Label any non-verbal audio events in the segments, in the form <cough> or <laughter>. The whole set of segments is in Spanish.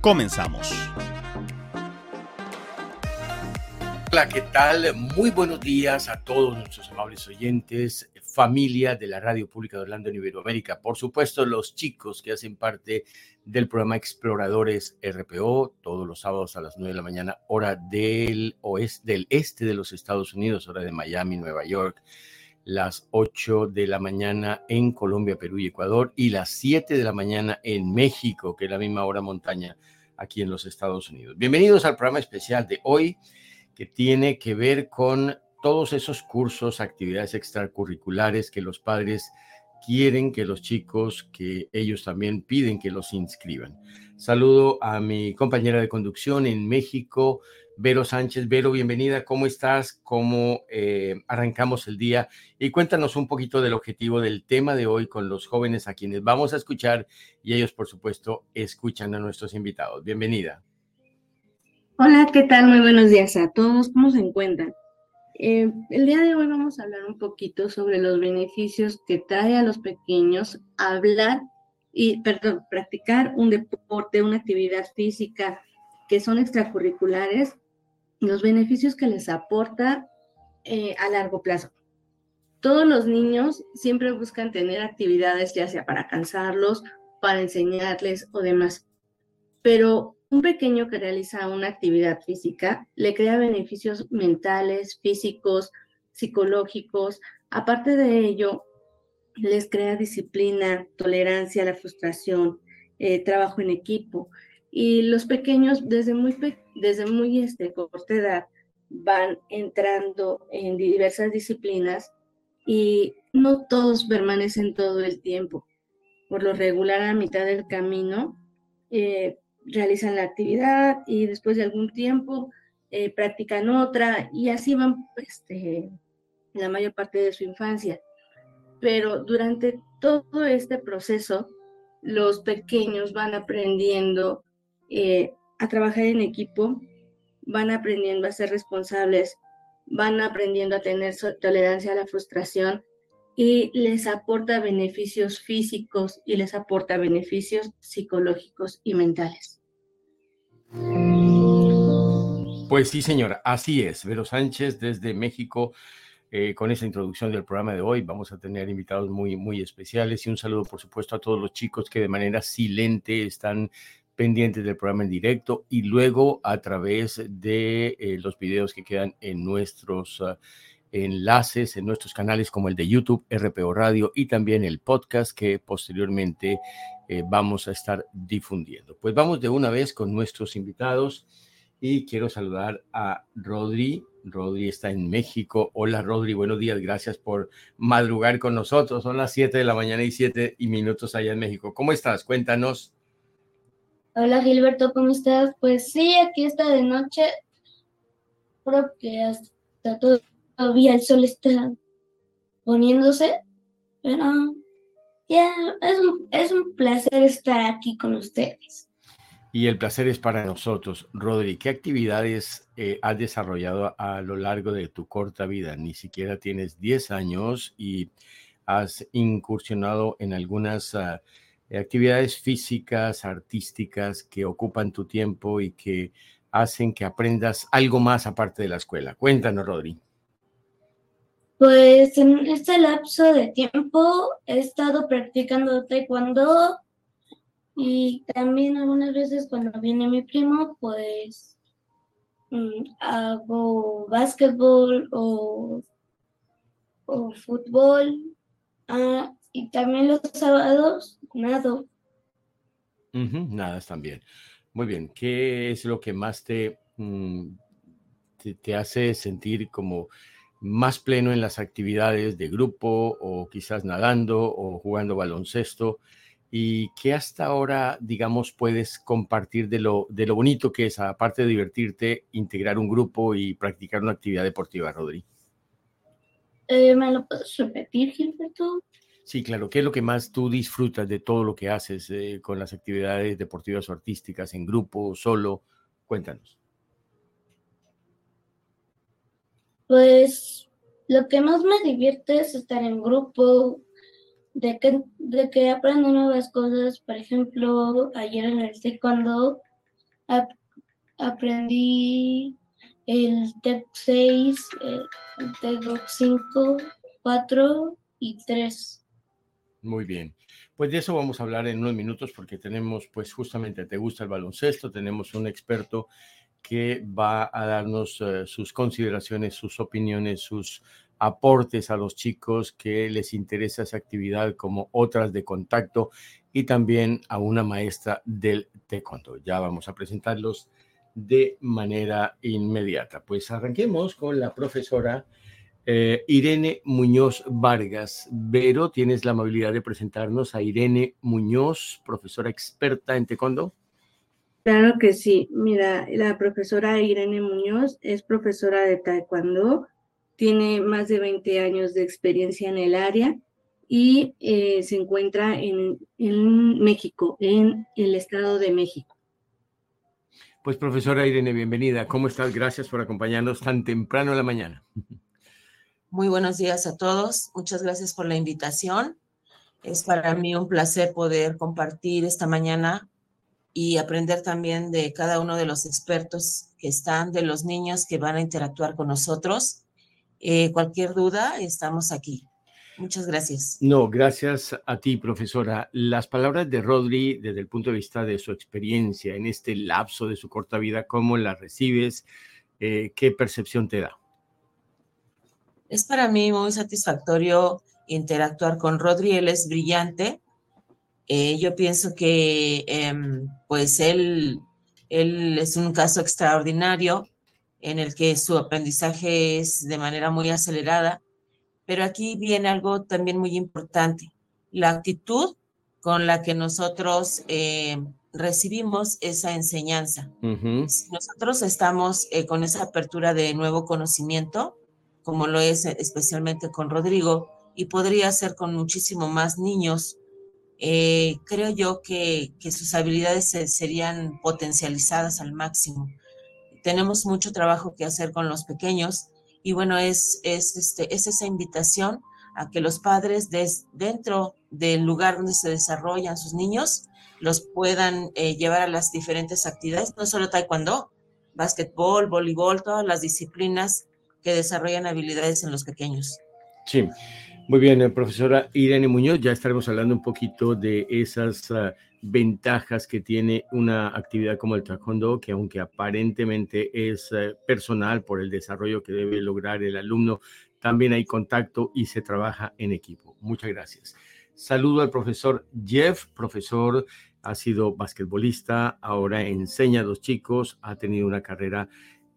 Comenzamos. Hola, ¿qué tal? Muy buenos días a todos nuestros amables oyentes, familia de la Radio Pública de Orlando en Iberoamérica. Por supuesto, los chicos que hacen parte del programa Exploradores RPO, todos los sábados a las 9 de la mañana, hora del oeste, del este de los Estados Unidos, hora de Miami, Nueva York las 8 de la mañana en Colombia, Perú y Ecuador y las 7 de la mañana en México, que es la misma hora montaña aquí en los Estados Unidos. Bienvenidos al programa especial de hoy que tiene que ver con todos esos cursos, actividades extracurriculares que los padres quieren que los chicos, que ellos también piden que los inscriban. Saludo a mi compañera de conducción en México, Vero Sánchez. Vero, bienvenida. ¿Cómo estás? ¿Cómo eh, arrancamos el día? Y cuéntanos un poquito del objetivo del tema de hoy con los jóvenes a quienes vamos a escuchar y ellos, por supuesto, escuchan a nuestros invitados. Bienvenida. Hola, ¿qué tal? Muy buenos días a todos. ¿Cómo se encuentran? Eh, el día de hoy vamos a hablar un poquito sobre los beneficios que trae a los pequeños hablar y, perdón, practicar un deporte, una actividad física que son extracurriculares los beneficios que les aporta eh, a largo plazo. Todos los niños siempre buscan tener actividades, ya sea para cansarlos, para enseñarles o demás. Pero un pequeño que realiza una actividad física le crea beneficios mentales, físicos, psicológicos. Aparte de ello, les crea disciplina, tolerancia a la frustración, eh, trabajo en equipo. Y los pequeños desde muy pequeños desde muy este, corta edad van entrando en diversas disciplinas y no todos permanecen todo el tiempo. Por lo regular, a mitad del camino, eh, realizan la actividad y después de algún tiempo eh, practican otra y así van este, la mayor parte de su infancia. Pero durante todo este proceso, los pequeños van aprendiendo eh, a trabajar en equipo, van aprendiendo a ser responsables, van aprendiendo a tener tolerancia a la frustración y les aporta beneficios físicos y les aporta beneficios psicológicos y mentales. Pues sí, señora, así es. Vero Sánchez desde México. Eh, con esa introducción del programa de hoy vamos a tener invitados muy, muy especiales y un saludo, por supuesto, a todos los chicos que de manera silente están pendientes del programa en directo y luego a través de eh, los videos que quedan en nuestros ah, enlaces, en nuestros canales como el de YouTube, RPO Radio y también el podcast que posteriormente eh, vamos a estar difundiendo. Pues vamos de una vez con nuestros invitados y quiero saludar a Rodri. Rodri está en México. Hola Rodri, buenos días, gracias por madrugar con nosotros. Son las 7 de la mañana y 7 y minutos allá en México. ¿Cómo estás? Cuéntanos. Hola Gilberto, ¿cómo estás? Pues sí, aquí está de noche. Creo que hasta todavía el sol está poniéndose, pero ya es, un, es un placer estar aquí con ustedes. Y el placer es para nosotros. Rodri, ¿qué actividades eh, has desarrollado a lo largo de tu corta vida? Ni siquiera tienes 10 años y has incursionado en algunas... Eh, actividades físicas, artísticas que ocupan tu tiempo y que hacen que aprendas algo más aparte de la escuela. Cuéntanos, Rodri. Pues en este lapso de tiempo he estado practicando taekwondo y también algunas veces cuando viene mi primo, pues mm, hago básquetbol o, o fútbol. Ah, y también los sábados nado. nada también. Muy bien. ¿Qué es lo que más mm, te, te, hace sentir como más pleno en las actividades de grupo o quizás nadando o jugando baloncesto? y qué hasta ahora, digamos, puedes compartir de lo, de lo bonito que es, aparte de divertirte, integrar un grupo y practicar una actividad deportiva, Rodri. Eh, ¿Me lo puedes repetir, Gilberto? Sí, claro. ¿Qué es lo que más tú disfrutas de todo lo que haces eh, con las actividades deportivas o artísticas, en grupo, solo? Cuéntanos. Pues lo que más me divierte es estar en grupo, de que, de que aprendo nuevas cosas. Por ejemplo, ayer en el taekwondo aprendí el TEP 6, el TEP 5, 4 y 3. Muy bien. Pues de eso vamos a hablar en unos minutos porque tenemos, pues justamente, te gusta el baloncesto, tenemos un experto que va a darnos eh, sus consideraciones, sus opiniones, sus aportes a los chicos que les interesa esa actividad como otras de contacto y también a una maestra del taekwondo. Ya vamos a presentarlos de manera inmediata. Pues arranquemos con la profesora eh, Irene Muñoz Vargas. Vero, ¿tienes la amabilidad de presentarnos a Irene Muñoz, profesora experta en taekwondo? Claro que sí. Mira, la profesora Irene Muñoz es profesora de taekwondo, tiene más de 20 años de experiencia en el área y eh, se encuentra en, en México, en el Estado de México. Pues profesora Irene, bienvenida. ¿Cómo estás? Gracias por acompañarnos tan temprano en la mañana. Muy buenos días a todos. Muchas gracias por la invitación. Es para mí un placer poder compartir esta mañana y aprender también de cada uno de los expertos que están, de los niños que van a interactuar con nosotros. Eh, cualquier duda, estamos aquí. Muchas gracias. No, gracias a ti, profesora. Las palabras de Rodri, desde el punto de vista de su experiencia en este lapso de su corta vida, ¿cómo las recibes? Eh, ¿Qué percepción te da? Es para mí muy satisfactorio interactuar con Rodri, él es brillante, eh, yo pienso que em, pues él, él es un caso extraordinario en el que su aprendizaje es de manera muy acelerada, pero aquí viene algo también muy importante, la actitud con la que nosotros eh, recibimos esa enseñanza. Si nosotros estamos eh, con esa apertura de nuevo conocimiento, como lo es especialmente con Rodrigo, y podría ser con muchísimo más niños, eh, creo yo que, sus habilidades serían potencializadas al máximo. Tenemos mucho trabajo que hacer con los pequeños y bueno, es, es, este, es esa invitación a que los padres dentro del lugar donde se desarrollan sus niños los puedan eh, llevar a las diferentes actividades, no solo taekwondo, básquetbol, voleibol, todas las disciplinas que desarrollan habilidades en los pequeños. Sí, muy bien, eh, profesora Irene Muñoz, ya estaremos hablando un poquito de esas ah, ventajas que tiene una actividad como el taekwondo, que aunque aparentemente es eh, personal por el desarrollo que debe lograr el alumno, también hay contacto y se trabaja en equipo. Muchas gracias. Saludo al profesor Jeff, profesor, ha sido basquetbolista, ahora enseña a los chicos, ha tenido una carrera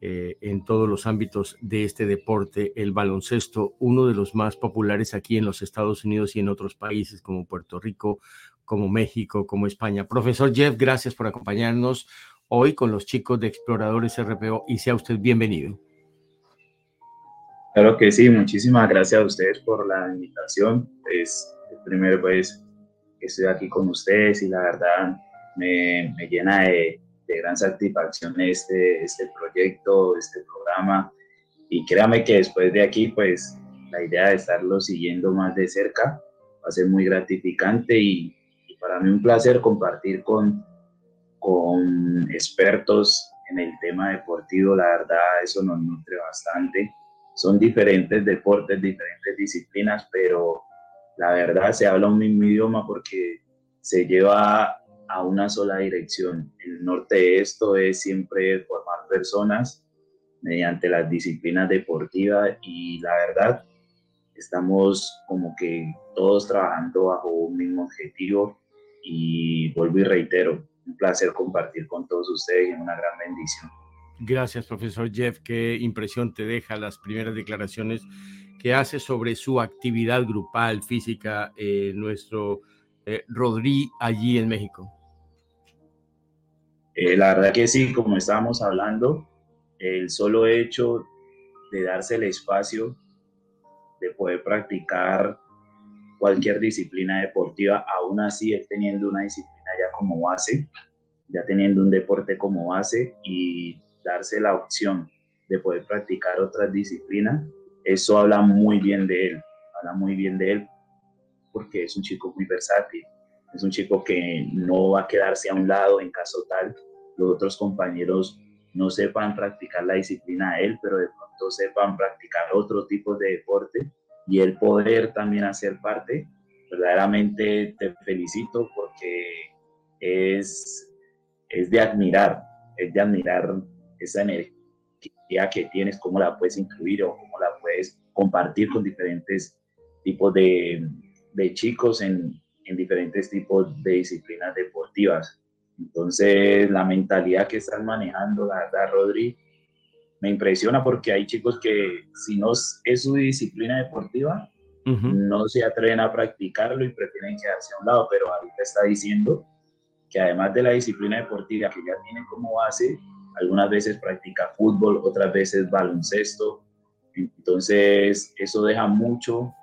eh, en todos los ámbitos de este deporte, el baloncesto, uno de los más populares aquí en los Estados Unidos y en otros países como Puerto Rico, como México, como España. Profesor Jeff, gracias por acompañarnos hoy con los chicos de Exploradores RPO y sea usted bienvenido. Claro que sí, muchísimas gracias a ustedes por la invitación. Es el primer vez que estoy aquí con ustedes y la verdad me, me llena de, de gran satisfacción este, este proyecto, este programa. Y créame que después de aquí, pues la idea de estarlo siguiendo más de cerca va a ser muy gratificante y, para mí un placer compartir con, con expertos en el tema deportivo. La verdad, eso nos nutre bastante. Son diferentes deportes, diferentes disciplinas, pero la verdad se habla un mismo idioma porque se lleva a una sola dirección. El norte de esto es siempre formar personas mediante las disciplinas deportivas y la verdad estamos como que todos trabajando bajo un mismo objetivo y vuelvo y reitero, un placer compartir con todos ustedes y una gran bendición. Gracias, profesor Jeff. Qué impresión te deja las primeras declaraciones que hace sobre su actividad grupal física, eh, nuestro eh, Rodri allí en México? Eh, la verdad que sí, como estábamos hablando, el solo hecho de darse el espacio de poder practicar cualquier disciplina deportiva, aún así teniendo una disciplina ya como base, ya teniendo un deporte como base y darse la opción de poder practicar otras disciplinas, eso habla muy bien de él, habla muy bien de él porque es un chico muy versátil, es un chico que no va a quedarse a un lado en caso tal los otros compañeros no sepan practicar la disciplina de él, pero de pronto sepan practicar otro tipo de deporte y el poder también hacer parte, verdaderamente te felicito porque es, es de admirar, es de admirar esa energía que tienes, cómo la puedes incluir o cómo la puedes compartir con diferentes tipos de, de chicos en, en diferentes tipos de disciplinas deportivas. Entonces, la mentalidad que están manejando, la verdad, Rodri, me impresiona porque hay chicos que si no es su disciplina deportiva, no se atreven a practicarlo y prefieren quedarse a un lado, pero ahorita está diciendo que además de la disciplina deportiva que ya tiene como base, algunas veces practica fútbol, otras veces baloncesto. Entonces, eso deja mucho,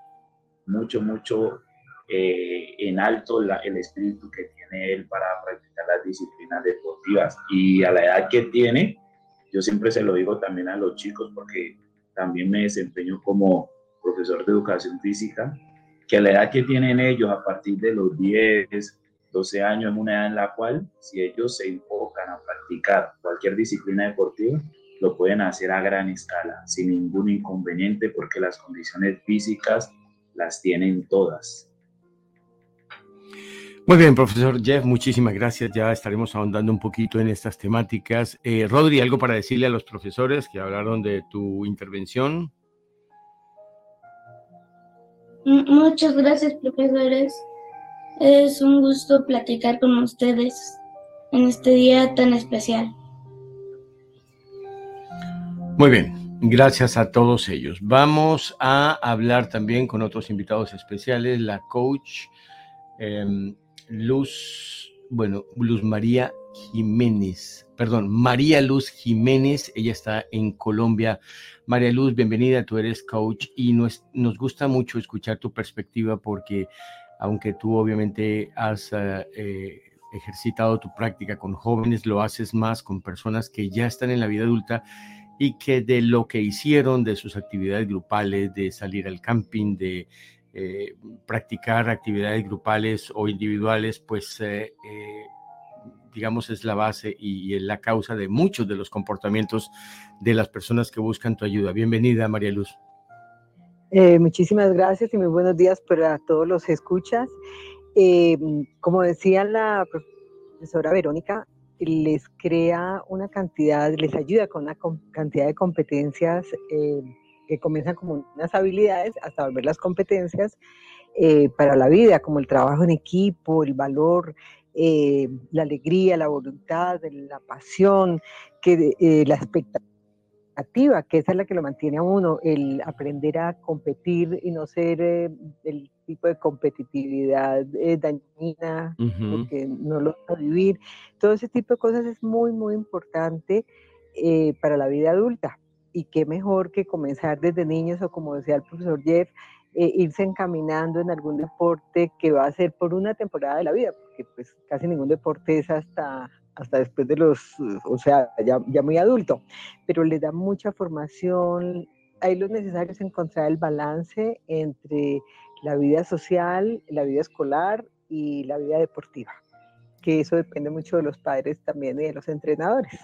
mucho, mucho eh, en alto el espíritu que tiene él para practicar las disciplinas deportivas. Y a la edad que tiene, yo siempre se lo digo también a los chicos porque también me desempeño como profesor de educación física, que a la edad que tienen ellos, a partir de los 10, 12 años, es una edad en la cual si ellos se enfocan a practicar cualquier disciplina deportiva, lo pueden hacer a gran escala, sin ningún inconveniente, porque las condiciones físicas las tienen todas. Muy bien, profesor Jeff, muchísimas gracias. Ya estaremos ahondando un poquito en estas temáticas. Eh, Rodri, ¿algo para decirle a los profesores que hablaron de tu intervención? Muchas gracias, profesores. Es un gusto platicar con ustedes en este día tan especial. Muy bien, gracias a todos ellos. Vamos a hablar también con otros invitados especiales, la coach. Em, Luz, bueno, Luz María Jiménez, perdón, María Luz Jiménez, ella está en Colombia. María Luz, bienvenida, tú eres coach y nos, nos gusta mucho escuchar tu perspectiva porque aunque tú obviamente has eh, ejercitado tu práctica con jóvenes, lo haces más con personas que ya están en la vida adulta y que de lo que hicieron, de sus actividades grupales, de salir al camping, de eh, practicar actividades grupales o individuales, pues eh, eh, digamos es la base y, es la causa de muchos de los comportamientos de las personas que buscan tu ayuda. Bienvenida, María Luz. muchísimas gracias y muy buenos días para todos los escuchas. como decía la profesora Verónica, les crea una cantidad, les ayuda con una cantidad de competencias que comienzan como unas habilidades hasta volver las competencias eh, para la vida, como el trabajo en equipo, el valor, eh, la alegría, la voluntad, la pasión, que, eh, la expectativa, que esa es la que lo mantiene a uno, el aprender a competir y no ser el tipo de competitividad dañina, porque no lo va a vivir. Todo ese tipo de cosas es muy, muy importante para la vida adulta y qué mejor que comenzar desde niños o como decía el profesor Jeff, eh, irse encaminando en algún deporte que va a ser por una temporada de la vida, porque pues casi ningún deporte es hasta, hasta después de los, o sea, ya, ya muy adulto, pero le da mucha formación, ahí lo necesario es encontrar el balance entre la vida social, la vida escolar y la vida deportiva, que eso depende mucho de los padres también y de los entrenadores.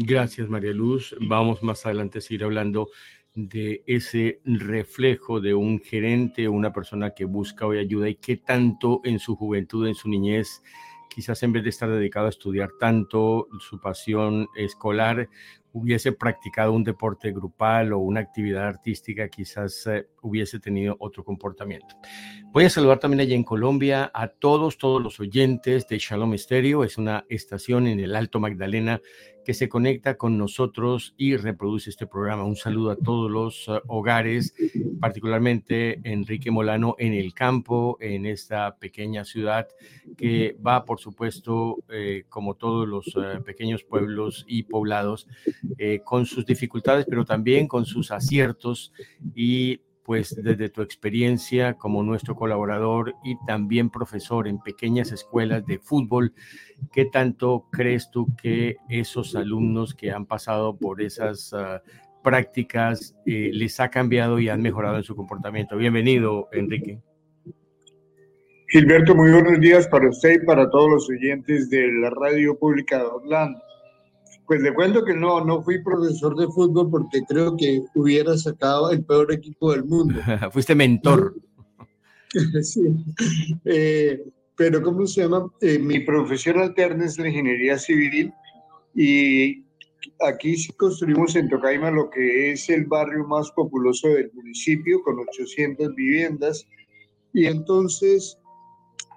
Gracias, María Luz. Vamos más adelante a seguir hablando de ese reflejo de un gerente una persona que busca hoy ayuda y qué tanto en su juventud, en su niñez, quizás en vez de estar dedicado a estudiar tanto, su pasión escolar hubiese practicado un deporte grupal o una actividad artística, quizás eh, hubiese tenido otro comportamiento. Voy a saludar también allá en Colombia a todos, todos los oyentes de Shalom Estéreo. Es una estación en el Alto Magdalena que se conecta con nosotros y reproduce este programa. Un saludo a todos los uh, hogares, particularmente Enrique Molano en el campo, en esta pequeña ciudad que va, por supuesto, eh, como todos los uh, pequeños pueblos y poblados, eh, con sus dificultades, pero también con sus aciertos y pues desde tu experiencia como nuestro colaborador y también profesor en pequeñas escuelas de fútbol, ¿qué tanto crees tú que esos alumnos que han pasado por esas ah, prácticas eh, les ha cambiado y han mejorado en su comportamiento? Bienvenido, Enrique. Gilberto, muy buenos días para usted y para todos los oyentes de la Radio Pública de Orlando. Pues le cuento que no, no fui profesor de fútbol porque creo que hubiera sacado el peor equipo del mundo. <laughs> Fuiste mentor. <laughs> sí. Eh, pero ¿cómo se llama? Eh, mi profesión alterna es la ingeniería civil y aquí sí construimos en Tocaima lo que es el barrio más populoso del municipio con 800 viviendas y entonces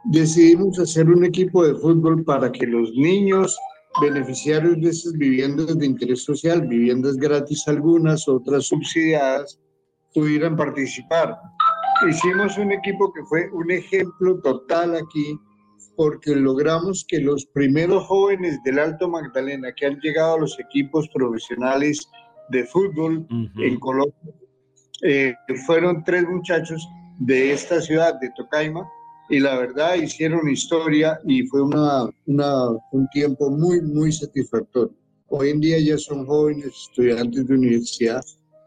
decidimos hacer un equipo de fútbol para que los niños beneficiarios de esas viviendas de interés social, viviendas gratis algunas, otras subsidiadas, pudieran participar. Hicimos un equipo que fue un ejemplo total aquí, porque logramos que los primeros jóvenes del Alto Magdalena que han llegado a los equipos profesionales de fútbol en Colombia, eh, fueron tres muchachos de esta ciudad, de Tocaima, y la verdad hicieron historia y fue una, un tiempo muy, muy satisfactorio. Hoy en día ya son jóvenes estudiantes de universidad,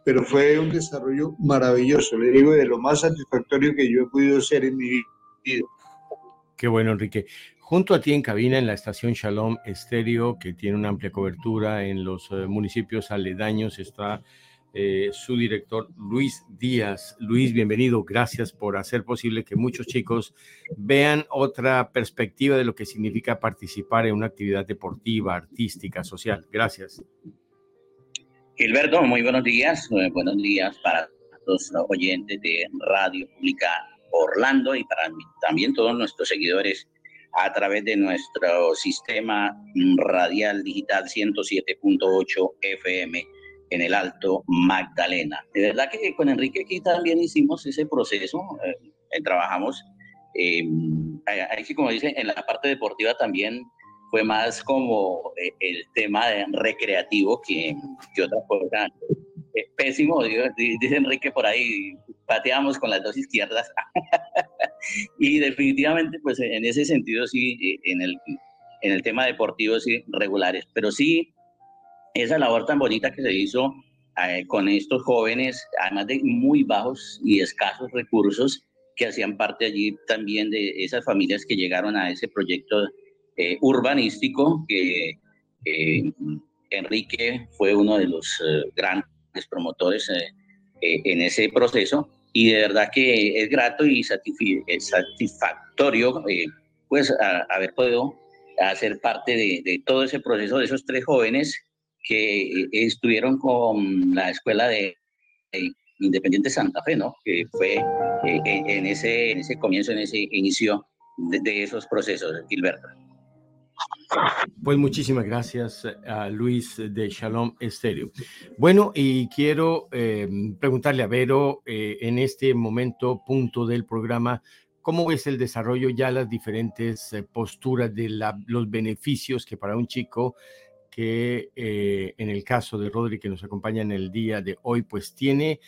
pero fue un desarrollo maravilloso, le digo, de lo más satisfactorio que yo he podido ser en mi vida. Qué bueno, Enrique. Junto a ti en cabina en la estación Shalom Estéreo, que tiene una amplia cobertura en los eh, municipios aledaños, está eh, su director Luis Díaz. Luis, bienvenido. Gracias por hacer posible que muchos chicos vean otra perspectiva de lo que significa participar en una actividad deportiva, artística, social. Gracias. Gilberto, muy buenos días. Eh, buenos días para los oyentes de Radio Pública Orlando y para también todos nuestros seguidores a través de nuestro sistema radial digital 107.8 FM en el Alto Magdalena. De verdad que con Enrique aquí también hicimos ese proceso, eh, trabajamos, eh, como dice, en la parte deportiva también fue más como eh, el tema de recreativo que, que otra cosa. Eh, pésimo, dice Enrique por ahí, pateamos con las dos izquierdas. <laughs> y definitivamente, pues en ese sentido sí, en el, en el tema deportivo sí, regulares, pero sí esa labor tan bonita que se hizo eh, con estos jóvenes, además de muy bajos y escasos recursos, que hacían parte allí también de esas familias que llegaron a ese proyecto eh, urbanístico, que eh, Enrique fue uno de los grandes promotores en ese proceso, y de verdad que es grato y satisfactorio pues haber podido hacer parte de, de todo ese proceso de esos tres jóvenes que estuvieron con la escuela de, Independiente Santa Fe, ¿no? Que fue eh, en, ese, en ese comienzo, en ese inicio de, esos procesos, Gilberto. Pues muchísimas gracias a Luis de Shalom Estéreo. Bueno, y quiero eh, preguntarle a Vero eh, en este momento, punto del programa, ¿cómo es el desarrollo ya las diferentes posturas de los beneficios que para un chico que eh, en el caso de Rodri, que nos acompaña en el día de hoy, pues tiene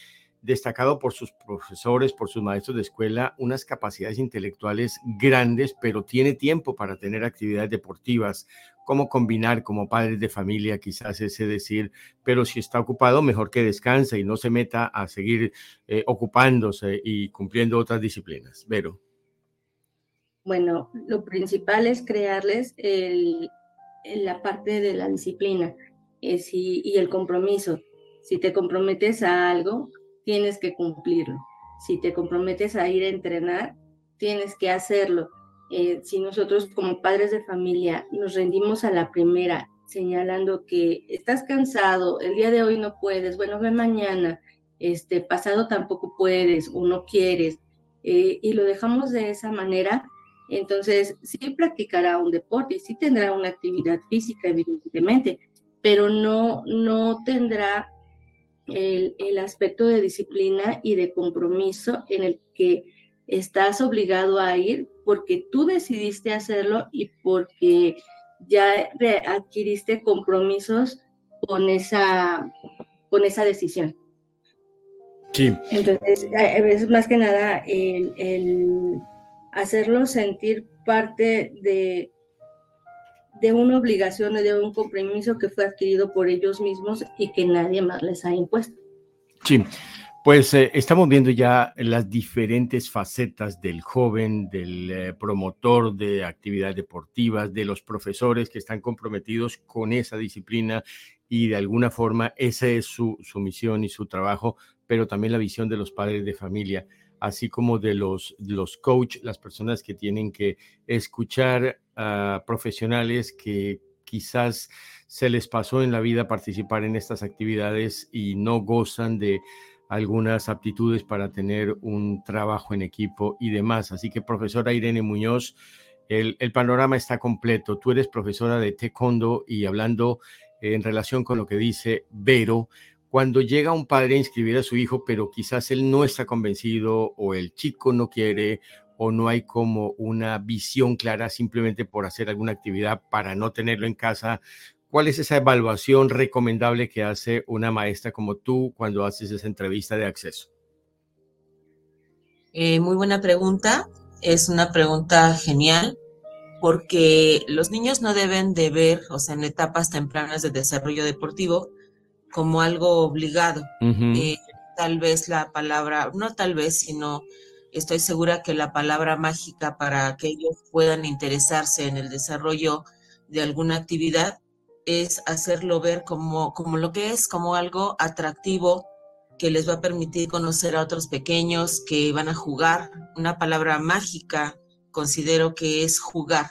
destacado por sus profesores, por sus maestros de escuela, unas capacidades intelectuales grandes, pero tiene tiempo para tener actividades deportivas, cómo combinar como padres de familia, quizás ese decir, pero si está ocupado, mejor que descanse y no se meta a seguir eh, ocupándose y cumpliendo otras disciplinas. Vero. Bueno, lo principal es crearles el, la parte de la disciplina es y el compromiso. Si te comprometes a algo, tienes que cumplirlo. Si te comprometes a ir a entrenar, tienes que hacerlo. Eh, si nosotros como padres de familia nos rendimos a la primera señalando que estás cansado, el día de hoy no puedes, bueno, ve mañana, este pasado tampoco puedes o no quieres, eh, y lo dejamos de esa manera, entonces sí practicará un deporte, sí tendrá una actividad física, evidentemente, pero no, no tendrá el, el aspecto de disciplina y de compromiso en el que estás obligado a ir porque tú decidiste hacerlo y porque ya adquiriste compromisos con esa, con esa decisión. Sí. Entonces, es más que nada el, el hacerlo sentir parte de, de una obligación, de un compromiso que fue adquirido por ellos mismos y que nadie más les ha impuesto. Sí, pues eh, estamos viendo ya las diferentes facetas del joven, del eh, promotor de actividades deportivas, de los profesores que están comprometidos con esa disciplina y de alguna forma esa es su, su misión y su trabajo, pero también la visión de los padres de familia, así como de los, los coach, las personas que tienen que escuchar a profesionales que quizás se les pasó en la vida participar en estas actividades y no gozan de algunas aptitudes para tener un trabajo en equipo y demás. Así que, profesora Irene Muñoz, el, panorama está completo. Tú eres profesora de taekwondo y hablando en relación con lo que dice Vero, cuando llega un padre a inscribir a su hijo, pero quizás él no está convencido o el chico no quiere o no hay como una visión clara simplemente por hacer alguna actividad para no tenerlo en casa ¿Cuál es esa evaluación recomendable que hace una maestra como tú cuando haces esa entrevista de acceso? Eh, muy buena pregunta. Es una pregunta genial porque los niños no deben de ver, o sea, en etapas tempranas de desarrollo deportivo, como algo obligado. Eh, tal vez la palabra, no tal vez, sino estoy segura que la palabra mágica para que ellos puedan interesarse en el desarrollo de alguna actividad es hacerlo ver como, como lo que es, como algo atractivo que les va a permitir conocer a otros pequeños que van a jugar. Una palabra mágica considero que es jugar.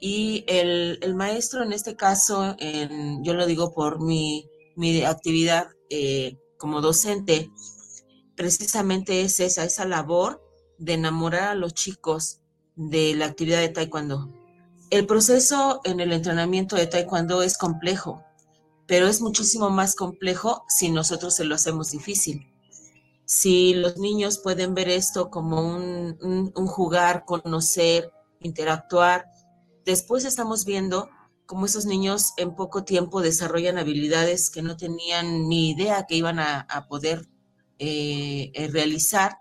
Y el, maestro en este caso, en, yo lo digo por mi, mi actividad eh, como docente, precisamente es esa, esa labor de enamorar a los chicos de la actividad de taekwondo. El proceso en el entrenamiento de taekwondo es complejo, pero es muchísimo más complejo si nosotros se lo hacemos difícil. Si los niños pueden ver esto como un, jugar, conocer, interactuar, después estamos viendo cómo esos niños en poco tiempo desarrollan habilidades que no tenían ni idea que iban a, poder eh, eh, realizar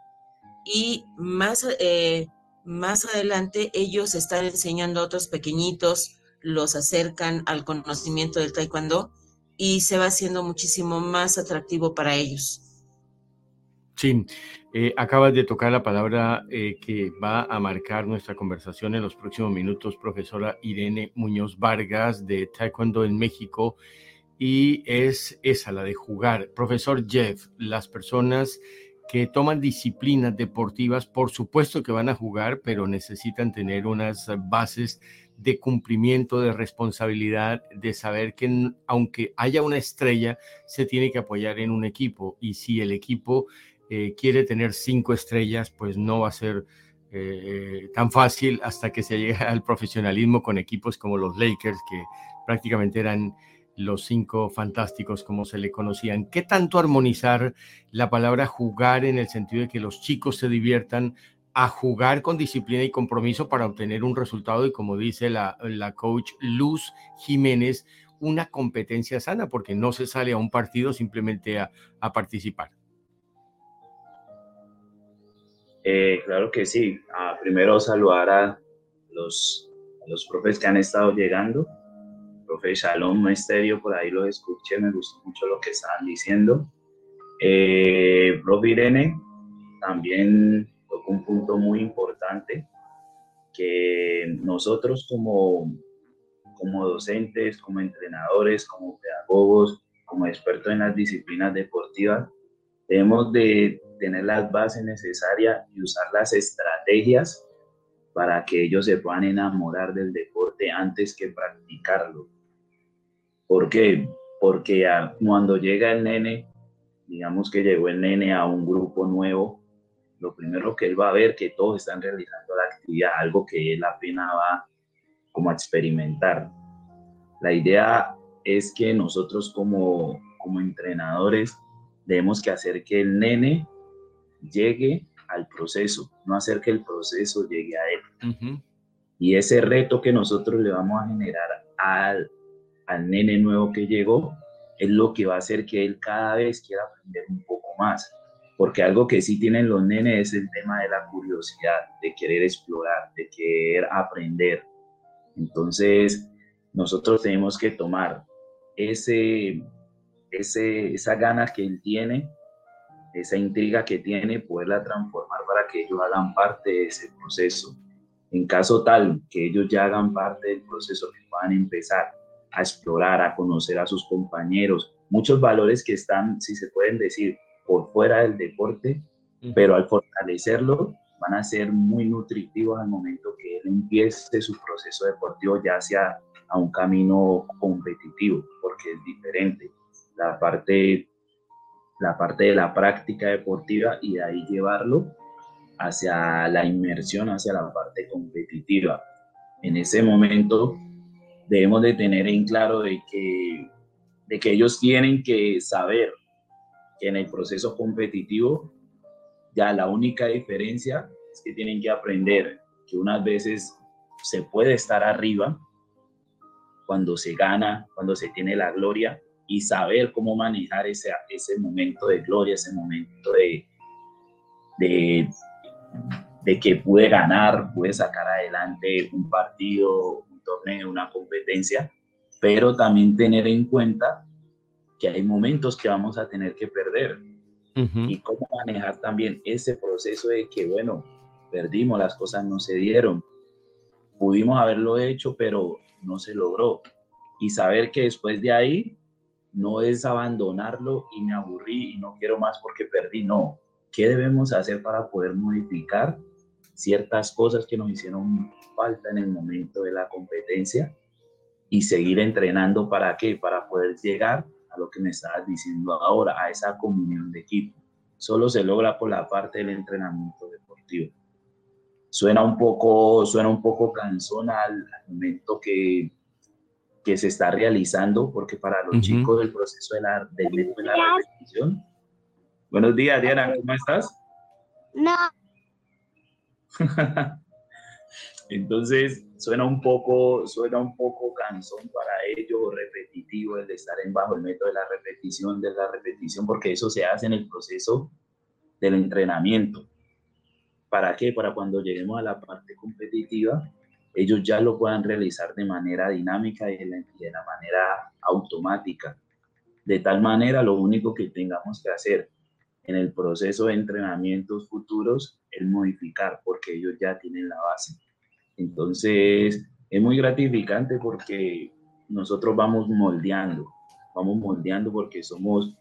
y más eh, más adelante ellos están enseñando a otros pequeñitos, los acercan al conocimiento del taekwondo y se va haciendo muchísimo más atractivo para ellos. Sí, eh, acabas de tocar la palabra eh, que va a marcar nuestra conversación en los próximos minutos, profesora Irene Muñoz Vargas de Taekwondo en México, y es esa, la de jugar. Profesor Jeff, las personas que toman disciplinas deportivas, por supuesto que van a jugar, pero necesitan tener unas bases de cumplimiento, de responsabilidad, de saber que aunque haya una estrella, se tiene que apoyar en un equipo. Y si el equipo eh, quiere tener cinco estrellas, pues no va a ser eh, tan fácil hasta que se llegue <laughs> al profesionalismo con equipos como los Lakers, que prácticamente eran los cinco fantásticos como se le conocían. ¿Qué tanto armonizar la palabra jugar en el sentido de que los chicos se diviertan a jugar con disciplina y compromiso para obtener un resultado y como dice la, coach Luz Jiménez, una competencia sana porque no se sale a un partido simplemente a, participar? Eh, claro que sí. Primero saludar a los, a los profes que han estado llegando profe Shalom Misterio, por ahí lo escuché, me gustó mucho lo que estaban diciendo. Eh, Irene también tocó un punto muy importante, que nosotros como, como docentes, como entrenadores, como pedagogos, como expertos en las disciplinas deportivas, debemos de tener las bases necesarias y usar las estrategias para que ellos se puedan enamorar del deporte antes que practicarlo ¿Por qué? Porque cuando llega el nene, digamos que llegó el nene a un grupo nuevo, lo primero que él va a ver que todos están realizando la actividad, algo que él apenas va como a experimentar. La idea es que nosotros como, como entrenadores debemos que hacer que el nene llegue al proceso, no hacer que el proceso llegue a él. Y ese reto que nosotros le vamos a generar al, al nene nuevo que llegó es lo que va a hacer que él cada vez quiera aprender un poco más. Porque algo que sí tienen los nenes es el tema de la curiosidad, de querer explorar, de querer aprender. Entonces, nosotros tenemos que tomar ese, ese, esa gana que él tiene, esa intriga que tiene, poderla transformar para que ellos hagan parte de ese proceso. En caso tal que ellos ya hagan parte del proceso, que puedan empezar a explorar, a conocer a sus compañeros, muchos valores que están, si se pueden decir, por fuera del deporte, pero al fortalecerlo van a ser muy nutritivos al momento que él empiece su proceso deportivo ya sea a un camino competitivo, porque es diferente. La parte, la parte de la práctica deportiva y de ahí llevarlo hacia la inmersión, hacia la parte competitiva. En ese momento debemos de tener en claro de que, de que ellos tienen que saber que en el proceso competitivo ya la única diferencia es que tienen que aprender que unas veces se puede estar arriba cuando se gana, cuando se tiene la gloria y saber cómo manejar ese, ese momento de gloria, ese momento de, de, de que pude ganar, pude sacar adelante un partido, un torneo, una competencia, pero también tener en cuenta que hay momentos que vamos a tener que perder. Y cómo manejar también ese proceso de que, bueno, perdimos, las cosas no se dieron, pudimos haberlo hecho, pero no se logró. Y saber que después de ahí no es abandonarlo y me aburrí y no quiero más porque perdí, no. ¿Qué debemos hacer para poder modificar ciertas cosas que nos hicieron falta en el momento de la competencia y seguir entrenando para qué? Para poder llegar a lo que me estabas diciendo ahora, a esa comunión de equipo. Solo se logra por la parte del entrenamiento deportivo. Suena un poco, suena un poco cansón al, momento que, que se está realizando, porque para los chicos del proceso de la, de, de la repetición. Buenos días, Diana, ¿cómo estás? No. <laughs> Entonces, suena un poco, suena un poco cansón para ellos, repetitivo el de estar en bajo el método de la repetición, de la repetición, porque eso se hace en el proceso del entrenamiento. ¿Para qué? Para cuando lleguemos a la parte competitiva, ellos ya lo puedan realizar de manera dinámica y de, la, manera automática. De tal manera, lo único que tengamos que hacer en el proceso de entrenamientos futuros es modificar, porque ellos ya tienen la base. Entonces, es muy gratificante porque nosotros vamos moldeando, vamos moldeando porque somos,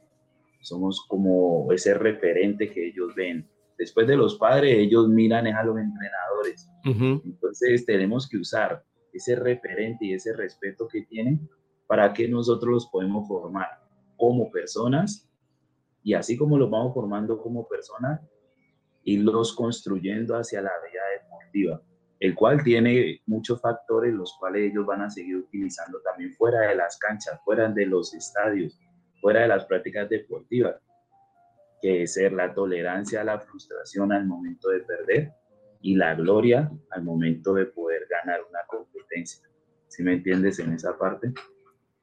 somos como ese referente que ellos ven después de los padres, ellos miran a los entrenadores. Entonces tenemos que usar ese referente y ese respeto que tienen para que nosotros los podemos formar como personas y así como los vamos formando como personas, irlos construyendo hacia la vida deportiva, el cual tiene muchos factores los cuales ellos van a seguir utilizando también fuera de las canchas, fuera de los estadios, fuera de las prácticas deportivas que es ser la tolerancia a la frustración al momento de perder y la gloria al momento de poder ganar una competencia. ¿Sí me entiendes en esa parte?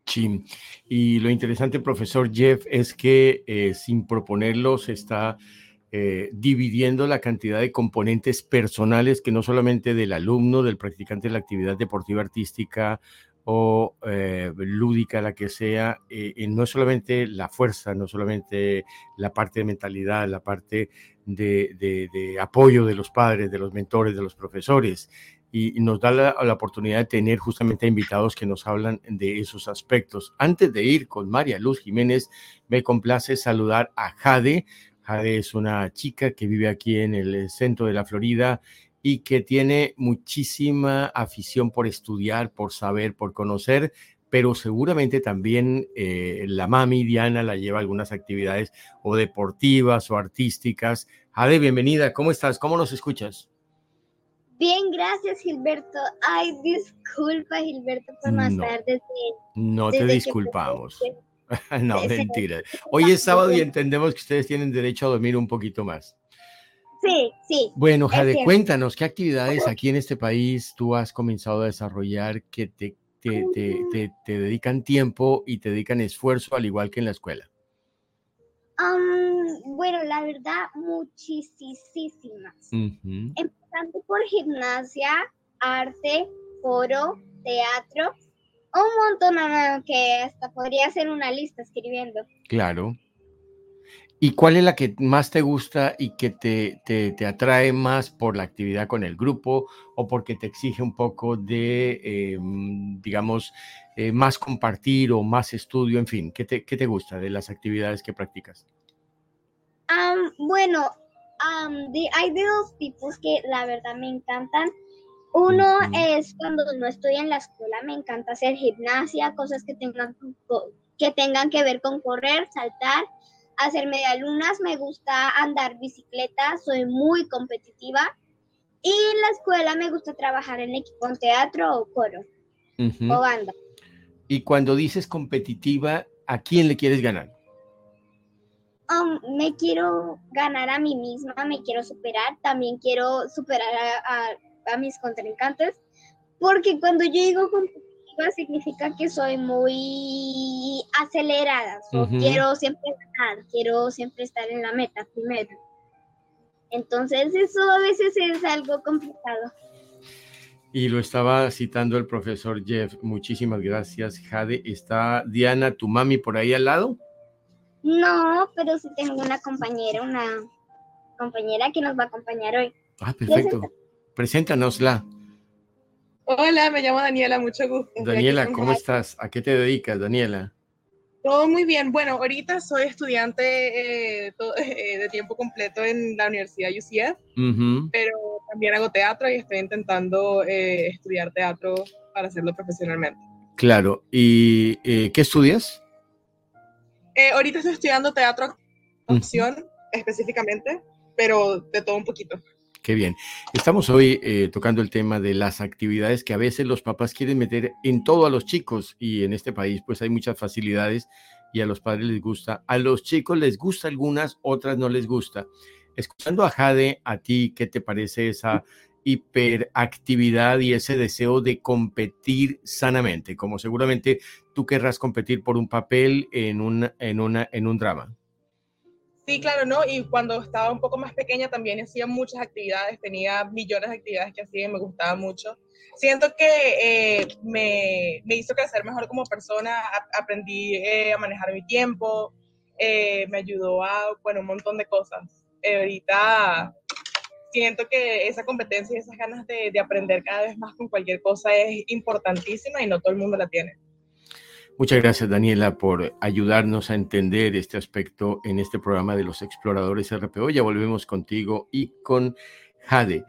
Sí, y lo interesante, profesor Jeff, es que eh, sin proponerlo se está eh, dividiendo la cantidad de componentes personales que no solamente del alumno, del practicante de la actividad deportiva artística o eh, lúdica, la que sea, eh, no solamente la fuerza, no solamente la parte de mentalidad, la parte de, apoyo de los padres, de los mentores, de los profesores, y, nos da la, oportunidad de tener justamente invitados que nos hablan de esos aspectos. Antes de ir con María Luz Jiménez, me complace saludar a Jade. Jade es una chica que vive aquí en el centro de la Florida y que tiene muchísima afición por estudiar, por saber, por conocer, pero seguramente también eh, la mami Diana la lleva a algunas actividades o deportivas o artísticas. Ade, bienvenida, ¿cómo estás? ¿Cómo nos escuchas? Bien, gracias Gilberto. Ay, disculpa Gilberto por no, estar desde... No te disculpamos. <laughs> no, <laughs> mentira. Hoy es sábado y entendemos que ustedes tienen derecho a dormir un poquito más. Sí, sí. Bueno, Jade, cuéntanos, ¿qué actividades aquí en este país tú has comenzado a desarrollar que te, te, te, te dedican tiempo y te dedican esfuerzo al igual que en la escuela? bueno, la verdad, muchísimas. Empezando por gimnasia, arte, foro, teatro, un montón que hasta podría hacer una lista escribiendo. Claro. ¿Y cuál es la que más te gusta y que te, te, atrae más por la actividad con el grupo o porque te exige un poco de, em, digamos, eh, más compartir o más estudio? En fin, ¿qué te, qué te gusta de las actividades que practicas? bueno, hay de dos tipos que la verdad me encantan. Uno es cuando no estoy en la escuela, me encanta hacer gimnasia, cosas que tengan, que tengan que ver con correr, saltar hacer medialunas, me gusta andar bicicleta, soy muy competitiva. Y en la escuela me gusta trabajar en equipo en teatro o coro o banda. Y cuando dices competitiva, ¿a quién le quieres ganar? Um, me quiero ganar a mí misma, me quiero superar, también quiero superar a, a mis contrincantes, porque cuando yo digo significa que soy muy acelerada. Quiero siempre ganar, quiero siempre estar en la meta primero. Entonces eso a veces es algo complicado. Y lo estaba citando el profesor Jeff. Muchísimas gracias, Jade. ¿Está Diana, tu mami, por ahí al lado? No, pero sí tengo una compañera, una compañera que nos va a acompañar hoy. Ah, perfecto. Preséntanosla. Hola, me llamo Daniela, mucho gusto. Daniela, ¿cómo estás? ¿A qué te dedicas, Daniela? Todo muy bien. Bueno, ahorita soy estudiante eh, <laughs> eh, de tiempo completo en la Universidad UCF, pero también hago teatro y estoy intentando eh, estudiar teatro para hacerlo profesionalmente. Claro. ¿Y qué estudias? ahorita estoy estudiando teatro opción específicamente, pero de todo un poquito. Qué bien. Estamos hoy eh, tocando el tema de las actividades que a veces los papás quieren meter en todo a los chicos y en este país pues hay muchas facilidades y a los padres les gusta. A los chicos les gusta algunas, otras no les gusta. Escuchando a Jade, a ti, ¿qué te parece esa hiperactividad y ese deseo de competir sanamente? Como seguramente tú querrás competir por un papel en, un, en, una, en un drama. Sí, claro, ¿no? Y cuando estaba un poco más pequeña también hacía muchas actividades, tenía millones de actividades que hacía y me gustaba mucho. Siento que eh, me, me, hizo crecer mejor como persona, aprendí eh, a manejar mi tiempo, eh, me ayudó a, bueno, un montón de cosas. ahorita siento que esa competencia y esas ganas de, de aprender cada vez más con cualquier cosa es importantísima y no todo el mundo la tiene. Muchas gracias, Daniela, por ayudarnos a entender este aspecto en este programa de los exploradores RPO. Ya volvemos contigo y con Jade.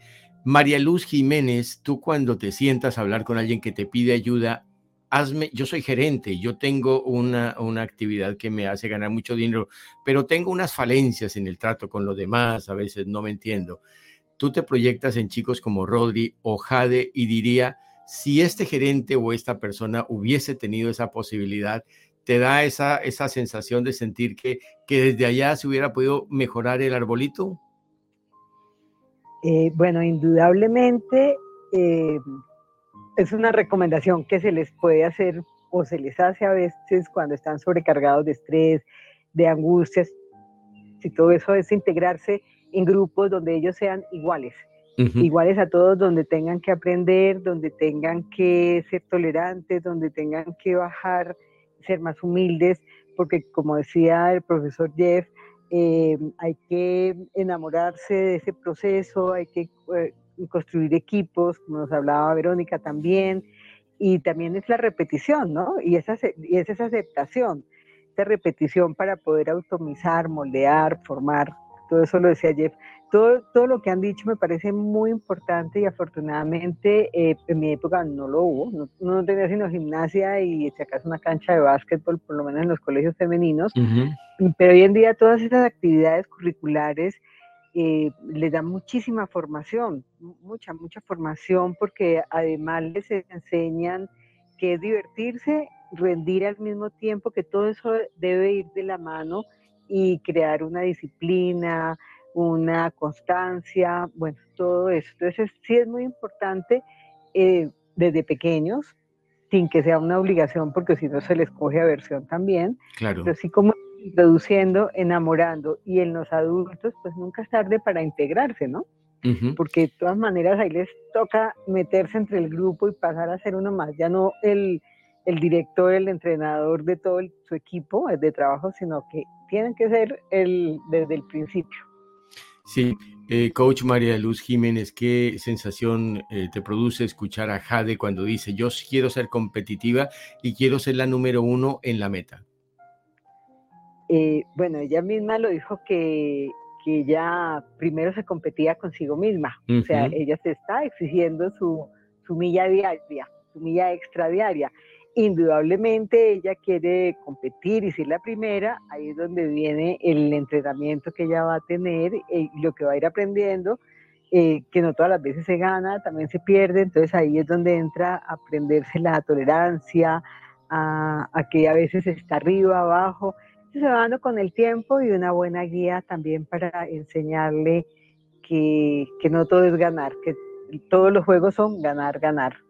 María Luz Jiménez, tú cuando te sientas a hablar con alguien que te pide ayuda, hazme, yo soy gerente, yo tengo una, una actividad que me hace ganar mucho dinero, pero tengo unas falencias en el trato con los demás, a veces no me entiendo. Tú te proyectas en chicos como Rodri o Jade y diría, si este gerente o esta persona hubiese tenido esa posibilidad, te da esa, esa sensación de sentir que, que desde allá se hubiera podido mejorar el arbolito? Eh, bueno, indudablemente eh, es una recomendación que se les puede hacer o se les hace a veces cuando están sobrecargados de estrés, de angustias, y todo eso es integrarse en grupos donde ellos sean iguales, iguales a todos, donde tengan que aprender, donde tengan que ser tolerantes, donde tengan que bajar, ser más humildes, porque como decía el profesor Jeff, eh, hay que enamorarse de ese proceso, hay que eh, construir equipos, como nos hablaba Verónica también, y también es la repetición, ¿no? Y, esa, y es esa aceptación, esa repetición para poder automizar, moldear, formar todo eso lo decía Jeff. Todo, todo lo que han dicho me parece muy importante y afortunadamente eh, en mi época no lo hubo, no, no, tenía sino gimnasia y si acaso una cancha de básquetbol, por lo menos en los colegios femeninos, pero hoy en día todas esas actividades curriculares eh, les dan muchísima formación, mucha, mucha formación porque además les enseñan que es divertirse, rendir al mismo tiempo, que todo eso debe ir de la mano y crear una disciplina, una constancia, bueno, todo eso. Entonces sí es muy importante eh, desde pequeños, sin que sea una obligación, porque si no se les coge aversión también, claro. pero sí como introduciendo, enamorando, y en los adultos, pues nunca es tarde para integrarse, ¿no? Porque de todas maneras ahí les toca meterse entre el grupo y pasar a ser uno más, ya no el, el director, el entrenador de todo su equipo de trabajo, sino que tienen que ser el, desde el principio. Sí, eh, coach María Luz Jiménez, ¿qué sensación eh, te produce escuchar a Jade cuando dice, yo quiero ser competitiva y quiero ser la número uno en la meta? Eh, bueno, ella misma lo dijo que, que, ella primero se competía consigo misma, o sea, ella se está exigiendo su, su milla diaria, su milla extra diaria indudablemente ella quiere competir y ser la primera, ahí es donde viene el entrenamiento que ella va a tener eh, lo que va a ir aprendiendo, eh, que no todas las veces se gana, también se pierde, entonces ahí es donde entra a aprenderse la tolerancia, a, que a veces está arriba, abajo, se va dando con el tiempo y una buena guía también para enseñarle que no todo es ganar, que todos los juegos son ganar, ganar.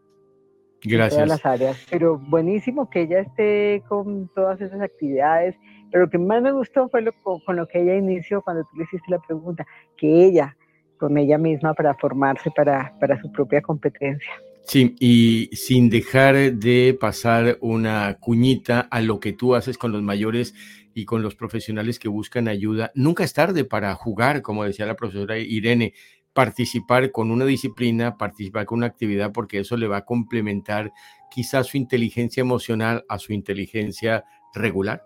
Gracias. todas las áreas. Pero buenísimo que ella esté con todas esas actividades. Pero lo que más me gustó fue lo, con, lo que ella inició cuando tú le hiciste la pregunta, que ella, con ella misma, para formarse para, para su propia competencia. Sí, y sin dejar de pasar una cuñita a lo que tú haces con los mayores y con los profesionales que buscan ayuda. Nunca es tarde para jugar, como decía la profesora Irene participar con una disciplina, participar con una actividad, porque eso le va a complementar quizás su inteligencia emocional a su inteligencia regular.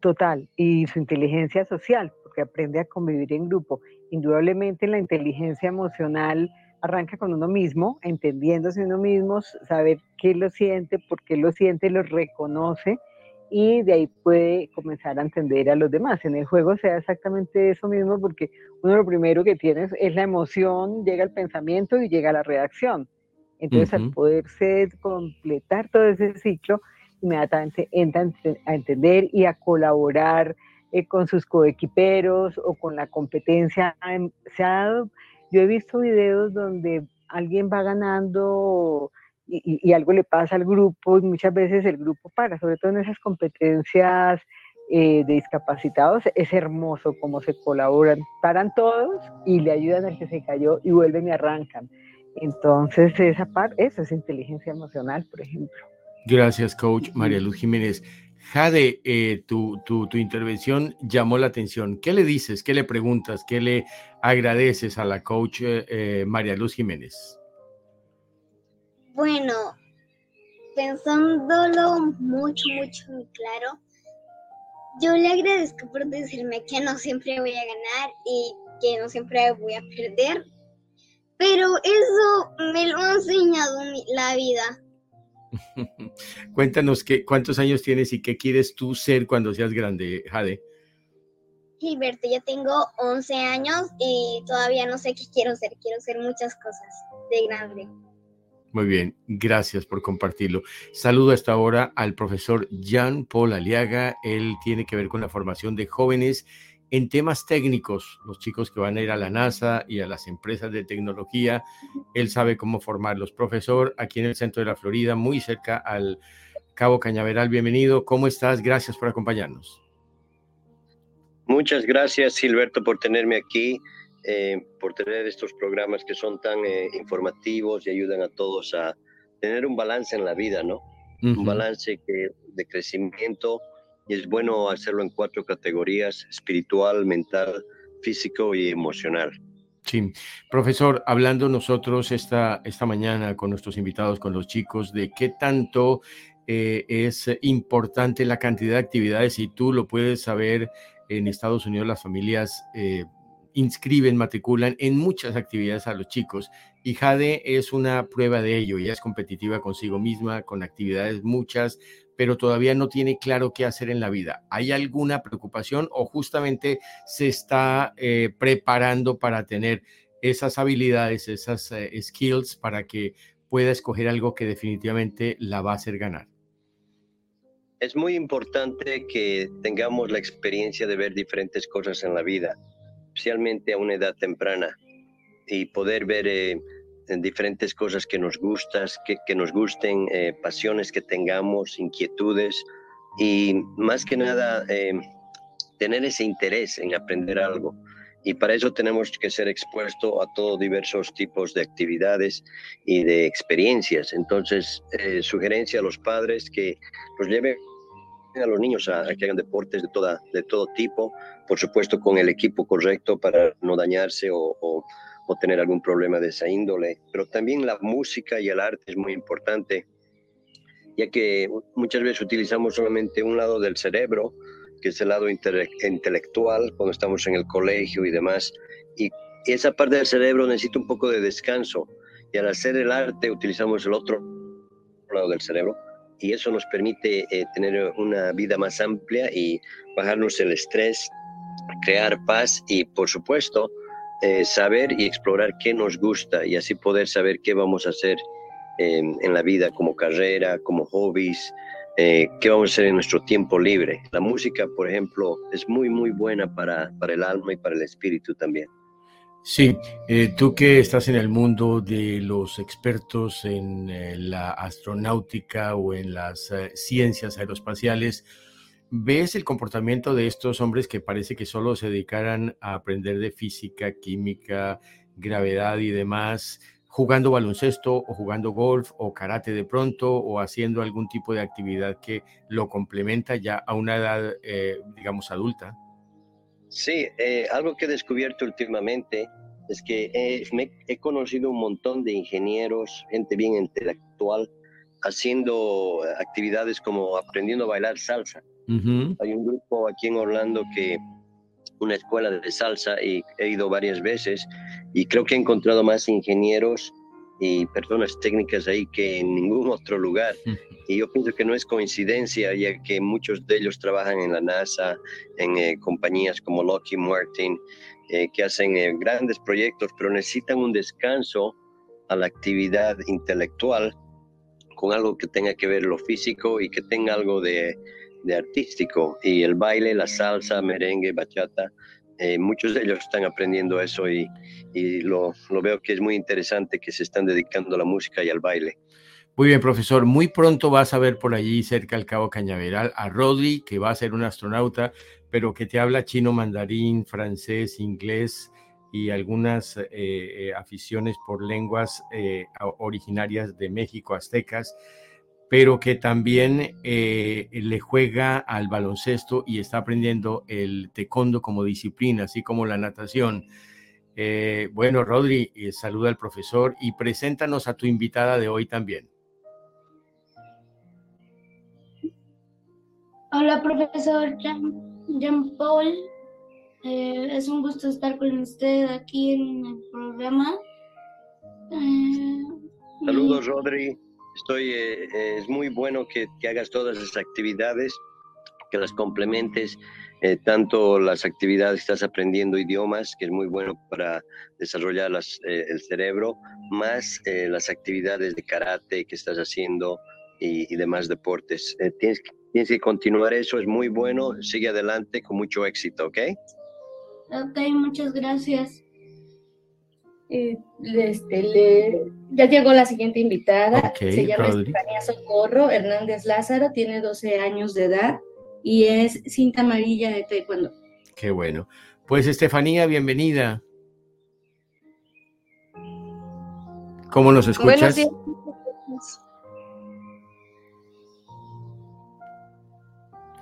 Total, y su inteligencia social, porque aprende a convivir en grupo. Indudablemente la inteligencia emocional arranca con uno mismo, entendiéndose uno mismo, saber qué lo siente, por qué lo siente, lo reconoce y de ahí puede comenzar a entender a los demás. En el juego sea exactamente eso mismo porque uno lo primero que tienes es la emoción, llega el pensamiento y llega la reacción. Entonces al poderse completar todo ese ciclo, inmediatamente entra a entender y a colaborar eh, con sus coequiperos o con la competencia. Se ha yo he visto videos donde alguien va ganando y, algo le pasa al grupo y muchas veces el grupo para, sobre todo en esas competencias eh, de discapacitados, es hermoso cómo se colaboran, paran todos y le ayudan al que se cayó y vuelven y arrancan. Entonces, esa parte, eso es inteligencia emocional, por ejemplo. Gracias, coach María Luz Jiménez. Jade, eh, tu, tu, intervención llamó la atención. ¿Qué le dices? ¿Qué le preguntas? ¿Qué le agradeces a la coach eh, María Luz Jiménez? Bueno, pensándolo mucho, mucho muy claro, yo le agradezco por decirme que no siempre voy a ganar y que no siempre voy a perder, pero eso me lo ha enseñado la vida. <laughs> Cuéntanos qué, cuántos años tienes y qué quieres tú ser cuando seas grande, Jade. Gilberto, yo tengo 11 años y todavía no sé qué quiero ser. Quiero ser muchas cosas de grande. Muy bien, gracias por compartirlo. Saludo hasta ahora al profesor Jean Paul Aliaga. Él tiene que ver con la formación de jóvenes en temas técnicos, los chicos que van a ir a la NASA y a las empresas de tecnología. Él sabe cómo formarlos. Profesor, aquí en el centro de la Florida, muy cerca al Cabo Cañaveral. Bienvenido. ¿Cómo estás? Gracias por acompañarnos. Muchas gracias, Gilberto, por tenerme aquí. Eh, por tener estos programas que son tan eh, informativos y ayudan a todos a tener un balance en la vida, ¿no? Un balance que, de crecimiento y es bueno hacerlo en cuatro categorías, espiritual, mental, físico y emocional. Sí, profesor, hablando nosotros esta, esta mañana con nuestros invitados, con los chicos, de qué tanto eh, es importante la cantidad de actividades y tú lo puedes saber en Estados Unidos las familias eh, inscriben, matriculan en muchas actividades a los chicos y Jade es una prueba de ello. Ella es competitiva consigo misma, con actividades muchas, pero todavía no tiene claro qué hacer en la vida. ¿Hay alguna preocupación o justamente se está eh, preparando para tener esas habilidades, esas eh, skills para que pueda escoger algo que definitivamente la va a hacer ganar? Es muy importante que tengamos la experiencia de ver diferentes cosas en la vida especialmente a una edad temprana, y poder ver eh, diferentes cosas que nos gustas, que, que nos gusten, eh, pasiones que tengamos, inquietudes, y más que nada eh, tener ese interés en aprender algo. Y para eso tenemos que ser expuestos a todos diversos tipos de actividades y de experiencias. Entonces, sugerencia a los padres que los lleven a los niños a, que hagan deportes de, toda, de todo tipo, por supuesto con el equipo correcto para no dañarse o, o, tener algún problema de esa índole. Pero también la música y el arte es muy importante, ya que muchas veces utilizamos solamente un lado del cerebro, que es el lado intelectual, cuando estamos en el colegio y demás. Y esa parte del cerebro necesita un poco de descanso. Y al hacer el arte utilizamos el otro lado del cerebro y eso nos permite eh, tener una vida más amplia y bajarnos el estrés, crear paz y por supuesto eh, saber y explorar qué nos gusta y así poder saber qué vamos a hacer en la vida como carrera, como hobbies, eh, qué vamos a hacer en nuestro tiempo libre. La música, por ejemplo, es muy, muy buena para, para el alma y para el espíritu también. Sí, eh, tú que estás en el mundo de los expertos en eh, la astronáutica o en las eh, ciencias aeroespaciales, ¿ves el comportamiento de estos hombres que parece que solo se dedicaran a aprender de física, química, gravedad y demás, jugando baloncesto o jugando golf o karate de pronto o haciendo algún tipo de actividad que lo complementa ya a una edad, digamos, adulta? Sí, eh, algo que he descubierto últimamente es que he, conocido un montón de ingenieros, gente bien intelectual, haciendo actividades como aprendiendo a bailar salsa. Hay un grupo aquí en Orlando que una escuela de salsa y he ido varias veces y creo que he encontrado más ingenieros y personas técnicas ahí que en ningún otro lugar. Y yo pienso que no es coincidencia, ya que muchos de ellos trabajan en la NASA, en eh, compañías como Lockheed Martin, eh, que hacen eh, grandes proyectos, pero necesitan un descanso a la actividad intelectual con algo que tenga que ver lo físico y que tenga algo de, de artístico. Y el baile, la salsa, merengue, bachata, eh, muchos de ellos están aprendiendo eso y, y lo, lo, veo que es muy interesante que se están dedicando a la música y al baile. Muy bien, profesor. Muy pronto vas a ver por allí cerca al Cabo Cañaveral a Rodri, que va a ser un astronauta, pero que te habla chino, mandarín, francés, inglés y algunas eh, eh, aficiones por lenguas originarias de México, aztecas pero que también eh, le juega al baloncesto y está aprendiendo el taekwondo como disciplina, así como la natación. Eh, bueno, Rodri, eh, saluda al profesor y preséntanos a tu invitada de hoy también. Hola, profesor Jean, Paul. es un gusto estar con usted aquí en el programa. Saludos, Rodri. Estoy, eh, es muy bueno que, hagas todas esas actividades, que las complementes, eh, tanto las actividades que estás aprendiendo idiomas, que es muy bueno para desarrollar eh, el cerebro, más las actividades de karate que estás haciendo y, y demás deportes. tienes, tienes que continuar eso, es muy bueno, sigue adelante con mucho éxito, ¿ok? Ok, muchas gracias. Eh, este, ya llegó la siguiente invitada, se llama Estefanía Socorro Hernández Lázaro, tiene 12 años de edad y es cinta amarilla de taekwondo. Qué bueno. Pues Estefanía, bienvenida. ¿Cómo nos escuchas?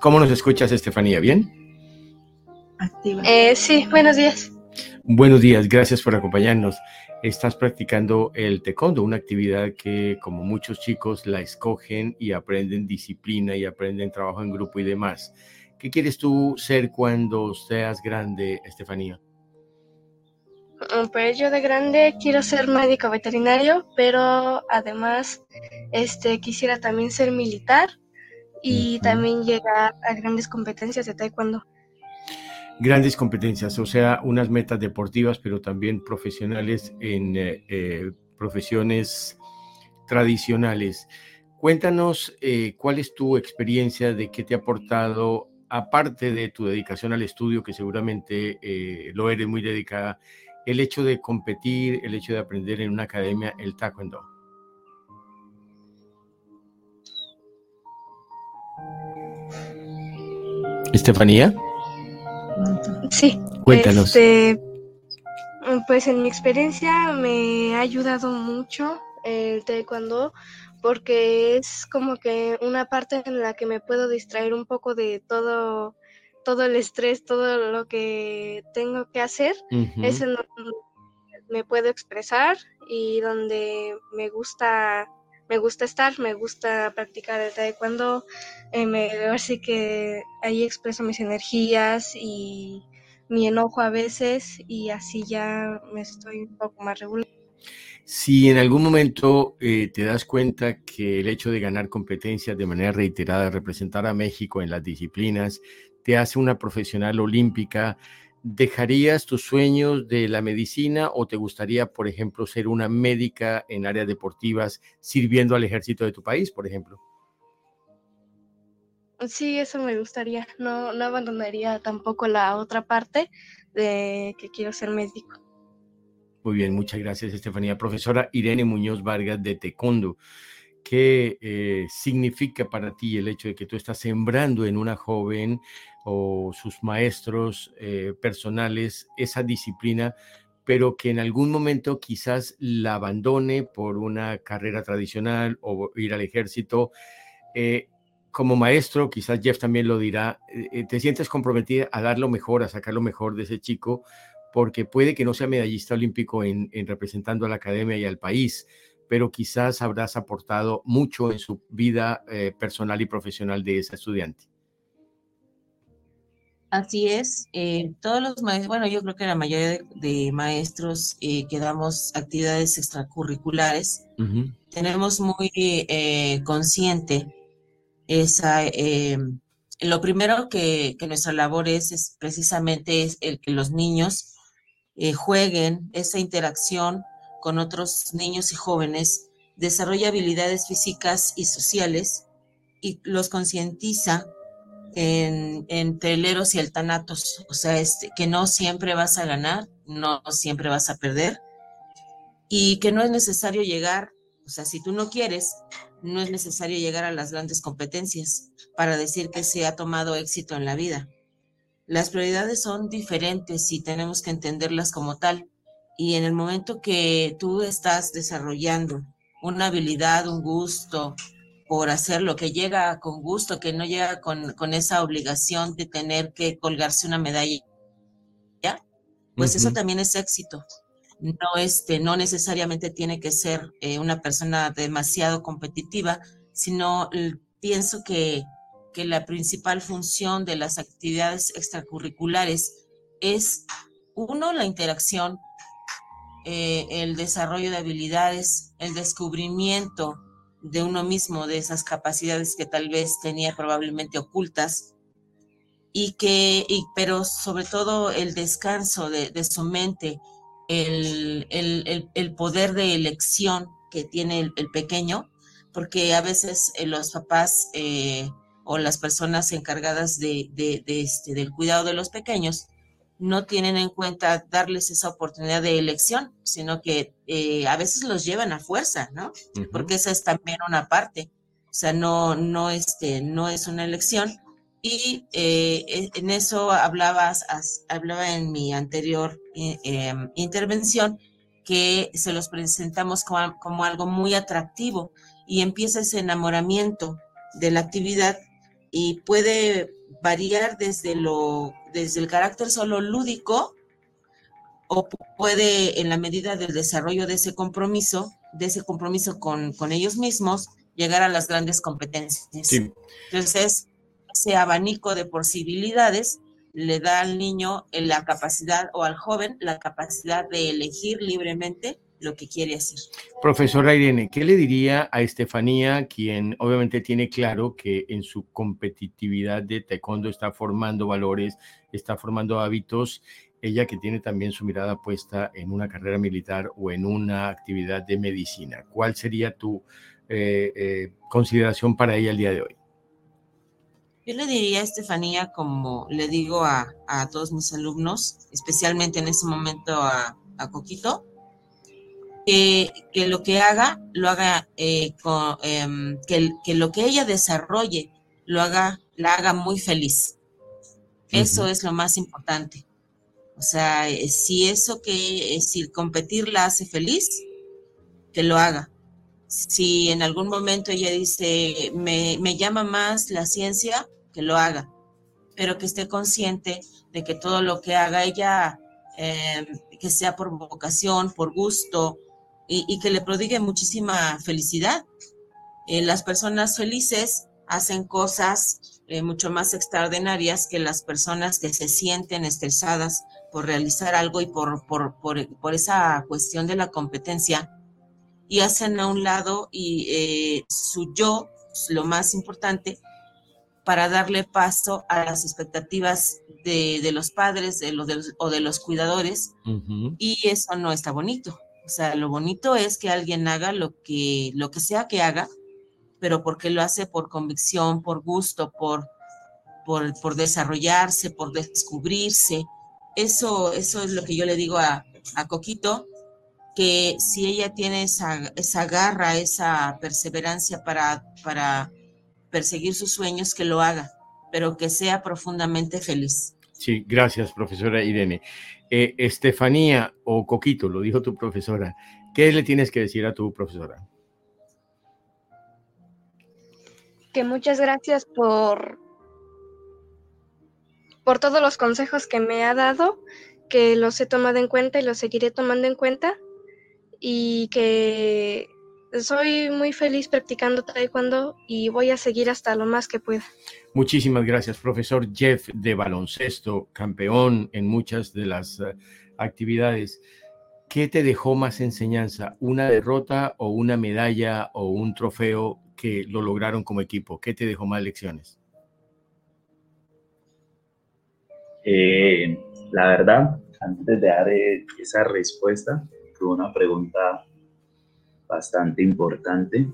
¿Cómo nos escuchas, Estefanía? ¿Bien? Eh, sí, buenos días. Buenos días, gracias por acompañarnos. Estás practicando el taekwondo, una actividad que como muchos chicos la escogen y aprenden disciplina y aprenden trabajo en grupo y demás. ¿Qué quieres tú ser cuando seas grande, Estefanía? Mm, Pues yo de grande quiero ser médico veterinario, pero además este quisiera también ser militar y también llegar a grandes competencias de taekwondo. Grandes competencias, o sea, unas metas deportivas, pero también profesionales en eh, eh, profesiones tradicionales. Cuéntanos eh, cuál es tu experiencia de qué te ha aportado, aparte de tu dedicación al estudio, que seguramente lo eres muy dedicada, el hecho de competir, el hecho de aprender en una academia el taekwondo. Estefanía, Sí. Cuéntanos. Este, mm, pues en mi experiencia me ha ayudado mucho el taekwondo porque es como que una parte en la que me puedo distraer un poco de todo todo el estrés, todo lo que tengo que hacer, es en donde me puedo expresar y donde me gusta me gusta estar, me gusta practicar el taekwondo, eh, me, así que ahí expreso mis energías y mi enojo a veces y así ya me estoy un poco más regular. Si en algún momento eh, te das cuenta que el hecho de ganar competencias de manera reiterada, representar a México en las disciplinas, te hace una profesional olímpica, ¿dejarías tus sueños de la medicina o te gustaría, por ejemplo, ser una médica en áreas deportivas sirviendo al ejército de tu país, por ejemplo? Sí, eso me gustaría. No, no abandonaría tampoco la otra parte de que quiero ser médico. Muy bien, muchas gracias, Estefanía. Profesora Irene Muñoz Vargas de Taekwondo, ¿qué eh, significa para ti el hecho de que tú estás sembrando en una joven o sus maestros eh, personales esa disciplina, pero que en algún momento quizás la abandone por una carrera tradicional o ir al ejército? Eh, como maestro, quizás Jeff también lo dirá, eh, te sientes comprometida a dar lo mejor, a sacar lo mejor de ese chico, porque puede que no sea medallista olímpico en, en representando a la academia y al país, pero quizás habrás aportado mucho en su vida personal y profesional de esa estudiante. Así es, eh, todos los maestros, bueno, yo creo que la mayoría de, de maestros eh, que damos actividades extracurriculares, tenemos muy eh, consciente esa, lo primero que, que nuestra labor es, es precisamente es el que los niños jueguen esa interacción con otros niños y jóvenes, desarrolla habilidades físicas y sociales y los concientiza en, entre y el tanatos, o sea, este, que no siempre vas a ganar, no siempre vas a perder y que no es necesario llegar, o sea, si tú no quieres, no es necesario llegar a las grandes competencias para decir que se ha tomado éxito en la vida. Las prioridades son diferentes y tenemos que entenderlas como tal. Y en el momento que tú estás desarrollando una habilidad, un gusto por hacer lo que llega con gusto, que no llega con, con esa obligación de tener que colgarse una medalla, ¿ya? Pues eso Ujú. también es éxito. No, este, no necesariamente tiene que ser eh, una persona demasiado competitiva, sino pienso que, que la principal función de las actividades extracurriculares es, uno, la interacción, eh, el desarrollo de habilidades, el descubrimiento de uno mismo, de esas capacidades que tal vez tenía probablemente ocultas, y que, y- pero sobre todo el descanso de, de su mente, el, el- el- el poder de elección que tiene el, pequeño, porque a veces eh, los papás eh, o las personas encargadas de, de- de este, del cuidado de los pequeños no tienen en cuenta darles esa oportunidad de elección, sino que eh, a veces los llevan a fuerza, ¿no? Porque esa es también una parte. O sea, no, no, este, no es una elección. Y eh, e- en eso hablabas, as- hablaba en mi anterior eh, em, intervención que se los presentamos como, como algo muy atractivo y empieza ese enamoramiento de la actividad y puede variar desde lo desde el carácter solo lúdico o pu- puede en la medida del desarrollo de ese compromiso, de ese compromiso con, con ellos mismos, llegar a las grandes competencias. Sí. Entonces, ese abanico de posibilidades le da al niño la capacidad o al joven la capacidad de elegir libremente lo que quiere hacer. Profesora Irene, ¿qué le diría a Estefanía, quien obviamente tiene claro que en su competitividad de taekwondo está formando valores, está formando hábitos, ella que tiene también su mirada puesta en una carrera militar o en una actividad de medicina? ¿Cuál sería tu eh, eh, consideración para ella el día de hoy? Yo le diría a Estefanía, como le digo a, todos mis alumnos, especialmente en ese momento a, a Coquito, que, lo que haga, lo haga, eh, con, em, que, lo que ella desarrolle, lo haga, la haga muy feliz. Eso es lo más importante. O sea, eh, si eso que, eh, si competir la hace feliz, que lo haga. Si en algún momento ella dice, me, me llama más la ciencia, que lo haga, pero que esté consciente de que todo lo que haga ella, em, que sea por vocación, por gusto, y, que le prodigue muchísima felicidad. Eh, las personas felices hacen cosas eh, mucho más extraordinarias que las personas que se sienten estresadas por realizar algo y por, por, por, esa cuestión de la competencia y hacen a un lado y eh, su yo, lo más importante, para darle paso a las expectativas de, los padres de los, o de los cuidadores y eso no está bonito. O sea, lo bonito es que alguien haga lo que, lo que sea que haga, pero porque lo hace por convicción, por gusto, por, por, desarrollarse, por descubrirse. Eso, eso es lo que yo le digo a, Coquito, que si ella tiene esa, esa garra, esa perseverancia para, para perseguir sus sueños, que lo haga, pero que sea profundamente feliz. Sí, gracias, profesora Irene. Eh, Estefanía o Coquito, lo dijo tu profesora, ¿qué le tienes que decir a tu profesora? Que muchas gracias por, por todos los consejos que me ha dado, que los he tomado en cuenta y los seguiré tomando en cuenta y que soy muy feliz practicando taekwondo y voy a seguir hasta lo más que pueda. Muchísimas gracias, profesor Jeff de baloncesto, campeón en muchas de las eh, actividades. ¿Qué te dejó más enseñanza? ¿Una derrota o una medalla o un trofeo que lo lograron como equipo? ¿Qué te dejó más lecciones? Eh, la verdad, antes de dar eh, esa respuesta, tuve una pregunta bastante importante.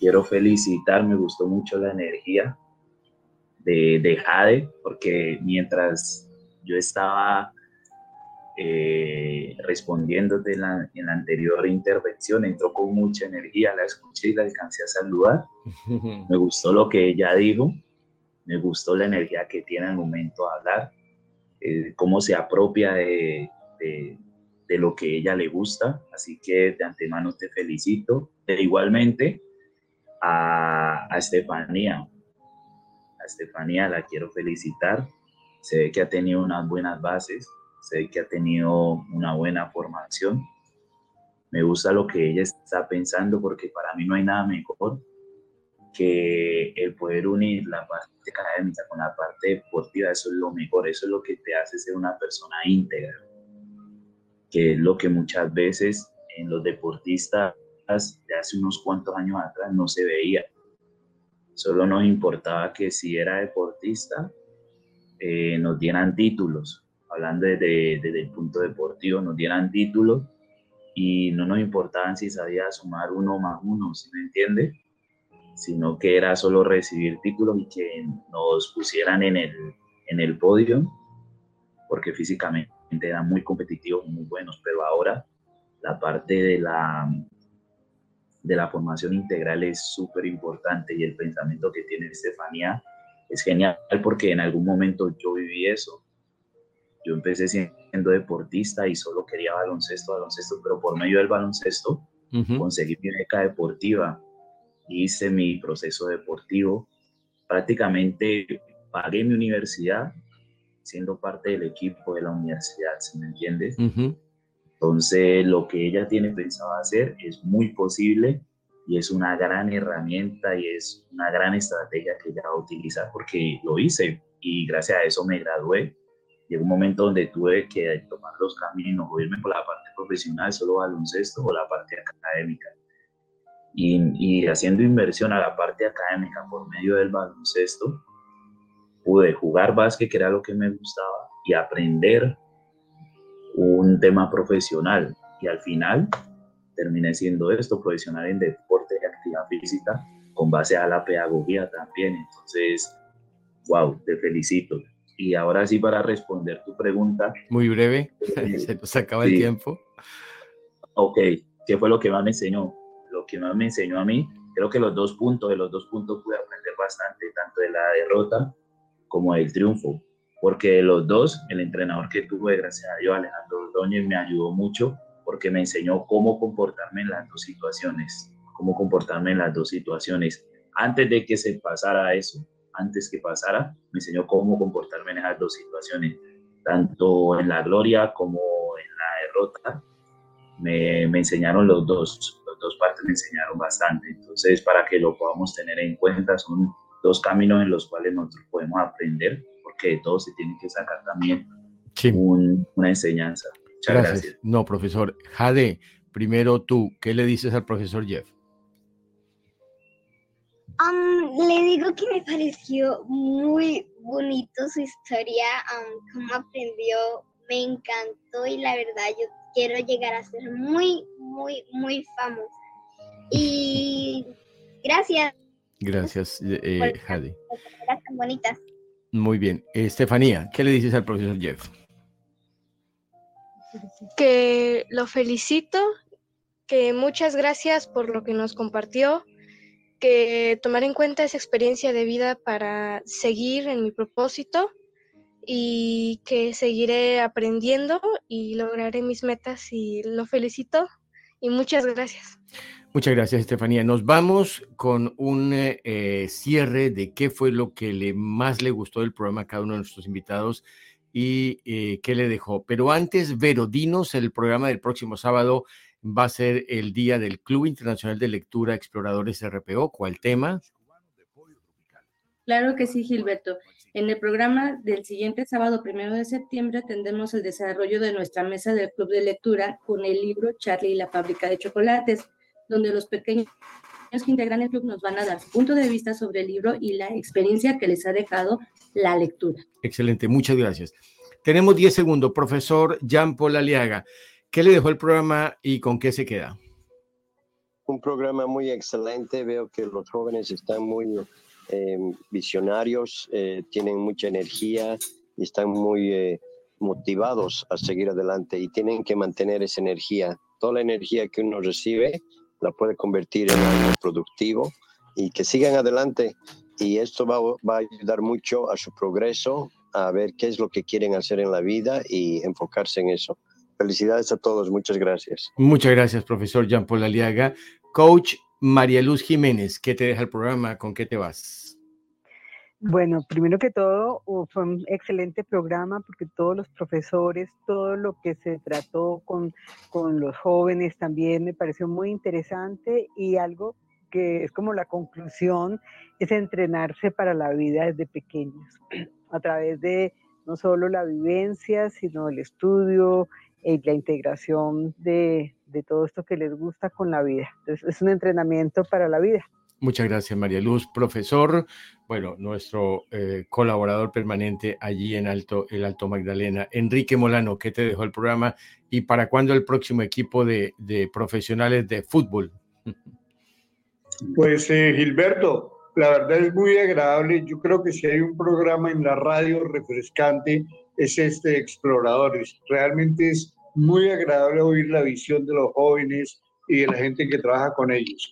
Quiero felicitar, me gustó mucho la energía de, de Jade, porque mientras yo estaba eh, respondiéndote en la, en la, anterior intervención, entró con mucha energía, la escuché y la alcancé a saludar. <laughs> Me gustó lo que ella dijo, me gustó la energía que tiene al momento de hablar, eh, cómo se apropia de, de lo que ella le gusta, así que de antemano te felicito. E igualmente a, a Estefanía, a Estefanía la quiero felicitar, se ve que ha tenido unas buenas bases, se ve que ha tenido una buena formación. Me gusta lo que ella está pensando porque para mí no hay nada mejor que el poder unir la parte académica con la parte deportiva, eso es lo mejor, eso es lo que te hace ser una persona íntegra que es lo que muchas veces en los deportistas de hace unos cuantos años atrás no se veía. Solo nos importaba que si era deportista eh, nos dieran títulos, hablando desde, el punto deportivo, nos dieran títulos y no nos importaban si sabía sumar uno más uno, ¿sí me entiende? Sino que era solo recibir títulos y que nos pusieran en el, en el podio, porque físicamente eran muy competitivos, muy buenos, pero ahora la parte de la, de la formación integral es súper importante y el pensamiento que tiene Estefanía es genial porque en algún momento yo viví eso. Yo empecé siendo deportista y solo quería baloncesto, baloncesto, pero por medio del baloncesto conseguí mi beca deportiva, hice mi proceso deportivo, prácticamente pagué mi universidad siendo parte del equipo de la universidad, ¿sí me entiendes? Entonces, lo que ella tiene pensado hacer es muy posible y es una gran herramienta y es una gran estrategia que ella va a utilizar porque lo hice y gracias a eso me gradué. Llegó un momento donde tuve que tomar los caminos o irme por la parte profesional, solo baloncesto o la parte académica. Y, y haciendo inversión a la parte académica por medio del baloncesto, pude jugar básquet, que era lo que me gustaba, y aprender un tema profesional. Y al final terminé siendo esto, profesional en deporte y actividad física, con base a la pedagogía también. Entonces, wow, te felicito. Y ahora sí, para responder tu pregunta. Muy breve, <laughs> se nos acaba el tiempo. Ok, ¿qué fue lo que más me enseñó? Lo que más me enseñó a mí, creo que los dos puntos, de los dos puntos pude aprender bastante, tanto de la derrota como del triunfo, porque los dos, el entrenador que tuve, gracias a Dios, Alejandro Ordóñez, me ayudó mucho porque me enseñó cómo comportarme en las dos situaciones, cómo comportarme en las dos situaciones. Antes de que se pasara eso, antes que pasara, me enseñó cómo comportarme en esas dos situaciones, tanto en la gloria como en la derrota. Me, me enseñaron los dos, las dos partes me enseñaron bastante. Entonces, para que lo podamos tener en cuenta, son dos caminos en los cuales nosotros podemos aprender, porque de todo se tiene que sacar también una enseñanza. Muchas gracias. No, profesor. Jade, primero tú, ¿qué le dices al profesor Jeff? Um, le digo que me pareció muy bonito su historia, um, cómo aprendió, me encantó y la verdad yo quiero llegar a ser muy, muy, muy famosa. Y gracias. Gracias, eh, Jade. Tan bonitas. Muy bien. Estefanía, ¿qué le dices al profesor Jeff? que lo felicito, que muchas gracias por lo que nos compartió, que tomar en cuenta esa experiencia de vida para seguir en mi propósito y que seguiré aprendiendo y lograré mis metas y lo felicito y muchas gracias. Muchas gracias, Estefanía. Nos vamos con un eh, cierre de qué fue lo que le más le gustó del programa a cada uno de nuestros invitados y eh, qué le dejó. Pero antes, Vero, dinos, el programa del próximo sábado va a ser el día del Club Internacional de Lectura Exploradores RPO. ¿Cuál tema? Claro que sí, Gilberto. En el programa del siguiente sábado, primero de septiembre, tendremos el desarrollo de nuestra mesa del Club de Lectura con el libro Charlie y la fábrica de chocolates, donde los pequeños que integran el club nos van a dar su punto de vista sobre el libro y la experiencia que les ha dejado la lectura. Excelente, muchas gracias. Tenemos 10 segundos. Profesor Jean Paul Aliaga, ¿qué le dejó el programa y con qué se queda? Un programa muy excelente. Veo que los jóvenes están muy em, visionarios, eh, tienen mucha energía y están muy eh, motivados a seguir adelante y tienen que mantener esa energía. Toda la energía que uno recibe la puede convertir en algo productivo y que sigan adelante. Y esto va, va, a ayudar mucho a su progreso, a ver qué es lo que quieren hacer en la vida y enfocarse en eso. Felicidades a todos, muchas gracias. Muchas gracias, profesor Jean Paul Aliaga. Coach María Luz Jiménez, ¿qué te deja el programa? ¿Con qué te vas? Bueno, primero que todo, fue un excelente programa porque todos los profesores, todo lo que se trató con, con los jóvenes también me pareció muy interesante y algo que es como la conclusión es entrenarse para la vida desde pequeños, a través de no solo la vivencia, sino el estudio y la integración de, de todo esto que les gusta con la vida. Entonces, es un entrenamiento para la vida. Muchas gracias, María Luz. Profesor, bueno, nuestro eh, colaborador permanente allí en Alto, el Alto Magdalena. Enrique Molano, ¿qué te dejó el programa? ¿Y para cuándo el próximo equipo de, profesionales de fútbol? <laughs> Pues, eh, Gilberto, la verdad es muy agradable. Yo creo que si hay un programa en la radio refrescante, es este Exploradores. Realmente es muy agradable oír la visión de los jóvenes y de la gente que trabaja con ellos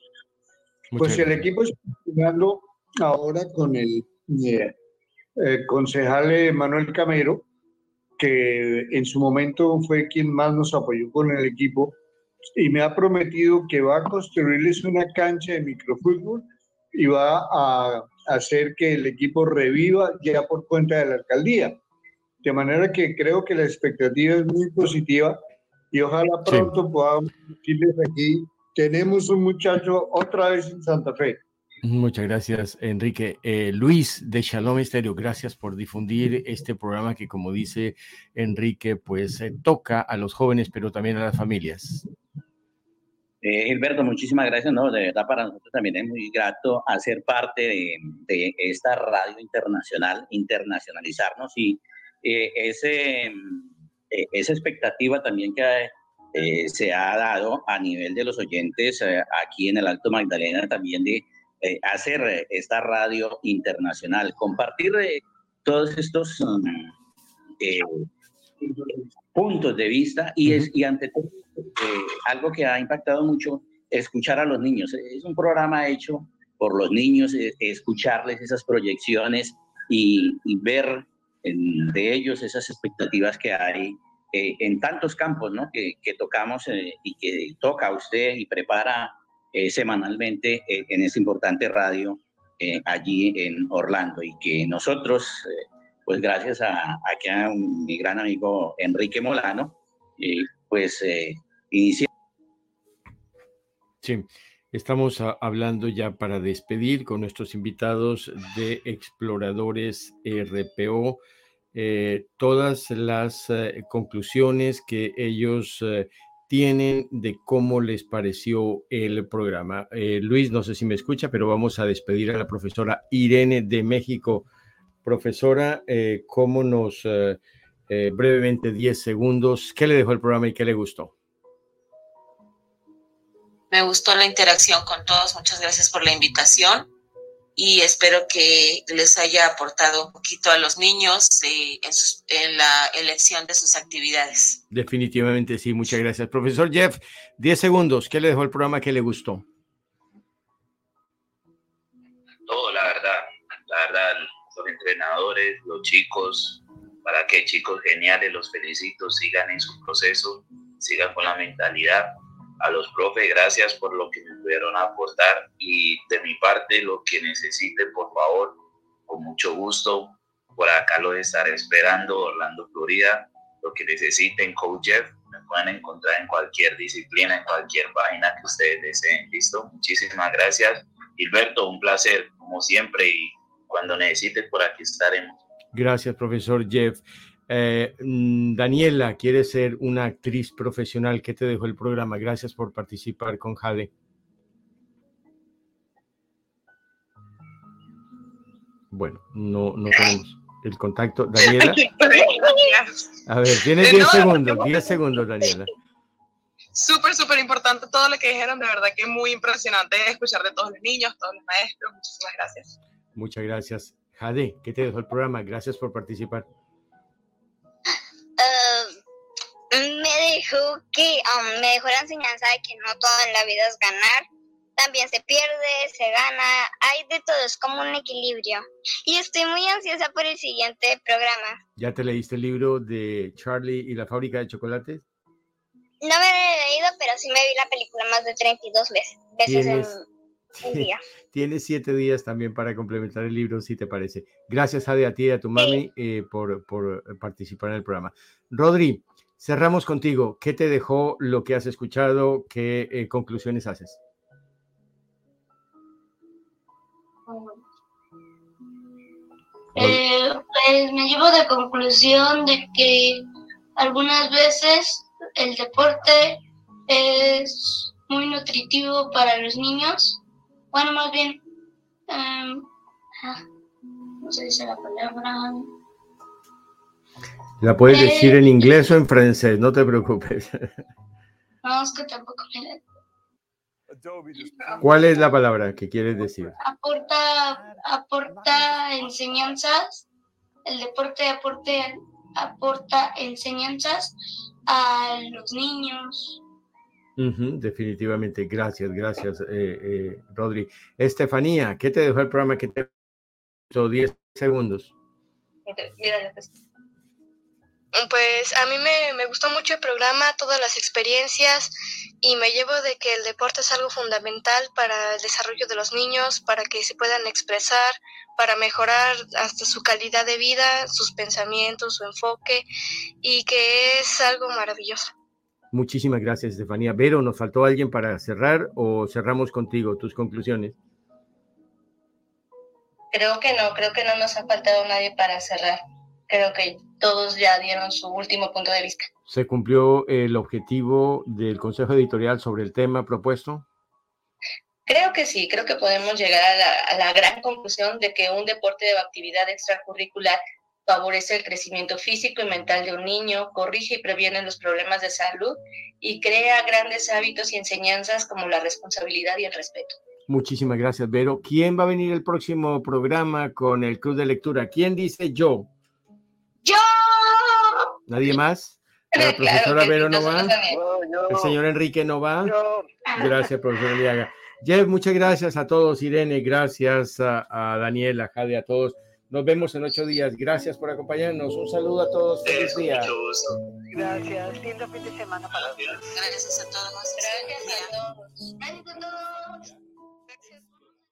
pues el equipo está jugando ahora con el eh, eh, concejal Manuel Camero, que en su momento fue quien más nos apoyó con el equipo y me ha prometido que va a construirles una cancha de microfútbol y va a hacer que el equipo reviva ya por cuenta de la alcaldía. De manera que creo que la expectativa es muy positiva y ojalá pronto podamos decirles aquí tenemos un muchacho otra vez en Santa Fe. Muchas gracias, Enrique. Eh, Luis de Shalom Estéreo, gracias por difundir este programa que, como dice Enrique, pues eh, toca a los jóvenes, pero también a las familias. Eh, Gilberto, muchísimas gracias. No, de verdad para nosotros también es muy grato hacer parte de, de esta radio internacional, internacionalizarnos y ese, esa expectativa también que se ha dado a nivel de los oyentes aquí en el Alto Magdalena también de eh, hacer eh, esta radio internacional, compartir eh, todos estos um, puntos de vista y, es, y ante todo algo que ha impactado mucho, escuchar a los niños. Es un programa hecho por los niños, escucharles esas proyecciones y, ver de ellos esas expectativas que hay en tantos campos ¿no? que, que tocamos y que toca usted y prepara eh, semanalmente eh, en esta importante radio eh, allí en Orlando y que nosotros, pues gracias a, a, mi gran amigo Enrique Molano, pues iniciamos. Sí. Estamos hablando ya para despedir con nuestros invitados de Exploradores RPO, todas las conclusiones que ellos tienen de cómo les pareció el programa. Eh, Luis, no sé si me escucha, pero vamos a despedir a la profesora Irene de México. Profesora, eh, ¿cómo nos, eh, brevemente, 10 segundos, qué le dejó el programa y qué le gustó? Me gustó la interacción con todos. Muchas gracias por la invitación y espero que les haya aportado un poquito a los niños eh, en, la elección de sus actividades. Definitivamente sí, muchas gracias. Profesor Jeff, 10 segundos, ¿qué le dejó el programa que le gustó? Todo, la verdad, la verdad, los entrenadores, los chicos, para que chicos geniales, los felicito, sigan en su proceso, sigan con la mentalidad a los profes, gracias por lo que me pudieron aportar y de mi parte lo que necesiten, por favor, con mucho gusto, por acá lo estaré esperando, Orlando, Florida, lo que necesiten, Coach Jeff, me pueden encontrar en cualquier disciplina, en cualquier página que ustedes deseen, listo, muchísimas gracias, Gilberto, un placer, como siempre, y cuando necesites, por aquí estaremos. Gracias, profesor Jeff. Eh, mm, Daniela, quiere ser una actriz profesional. ¿Qué te dejó el programa? Gracias por participar con Jade. Bueno, no, no tenemos el contacto. Daniela. <laughs> A ver, tienes 10 segundos, 10 <laughs> segundos, Daniela. Súper, súper importante todo lo que dijeron, de verdad que es muy impresionante escuchar de todos los niños, todos los maestros. Muchísimas gracias. Muchas gracias. Jade, ¿qué te dejó el programa? Gracias por participar. Me dejó que um, me dejó la enseñanza de que no todo en la vida es ganar. También se pierde, se gana, hay de todo, es como un equilibrio. Y estoy muy ansiosa por el siguiente programa. ¿Ya te leíste el libro de Charlie y la fábrica de chocolates? No me lo he leído, pero sí me vi la película más de 32 veces, veces en un día. <laughs> Tienes siete días también para complementar el libro, si te parece. Gracias, Ade, a ti y a tu mami eh, por, por participar en el programa. Rodri, Cerramos contigo. ¿Qué te dejó lo que has escuchado? ¿Qué eh, conclusiones haces? Eh, pues me llevo de conclusión de que algunas veces el deporte es muy nutritivo para los niños. Bueno, más bien, ah, se dice la palabra. La puedes decir en inglés o en francés, no te preocupes. <laughs> No, es que tampoco me ¿Cuál es la palabra que quieres decir? Aporta, aporta enseñanzas, el deporte aporte, aporta enseñanzas a los niños. definitivamente, gracias, gracias, eh, eh, Rodri. Estefanía, ¿qué te dejó el programa que te 10 segundos? Pues a mí me, gustó mucho el programa, todas las experiencias y me llevo de que el deporte es algo fundamental para el desarrollo de los niños, para que se puedan expresar, para mejorar hasta su calidad de vida, sus pensamientos, su enfoque y que es algo maravilloso. Muchísimas gracias, Estefanía. Vero, ¿nos faltó alguien para cerrar o cerramos contigo tus conclusiones? Creo que no, creo que no nos ha faltado nadie para cerrar. Creo que todos ya dieron su último punto de vista. ¿Se cumplió el objetivo del Consejo Editorial sobre el tema propuesto? Creo que sí, creo que podemos llegar a la, a la gran conclusión de que un deporte de actividad extracurricular favorece el crecimiento físico y mental de un niño, corrige y previene los problemas de salud y crea grandes hábitos y enseñanzas como la responsabilidad y el respeto. Muchísimas gracias, Vero. ¿Quién va a venir el próximo programa con el Club de Lectura? ¿Quién dice yo? ¡Yo! ¿Nadie <laughs> más? ¿La profesora Vero no va? ¿El señor Enrique no va? Gracias, profesor Eliaga. Jeff, muchas gracias a todos. Irene, gracias a, a Daniel, a Jade, a todos. Nos vemos en ocho días. Gracias por acompañarnos. Un saludo a todos. Feliz día. Gracias. Lindo fin de semana para todos. Gracias a todos. Gracias a todos.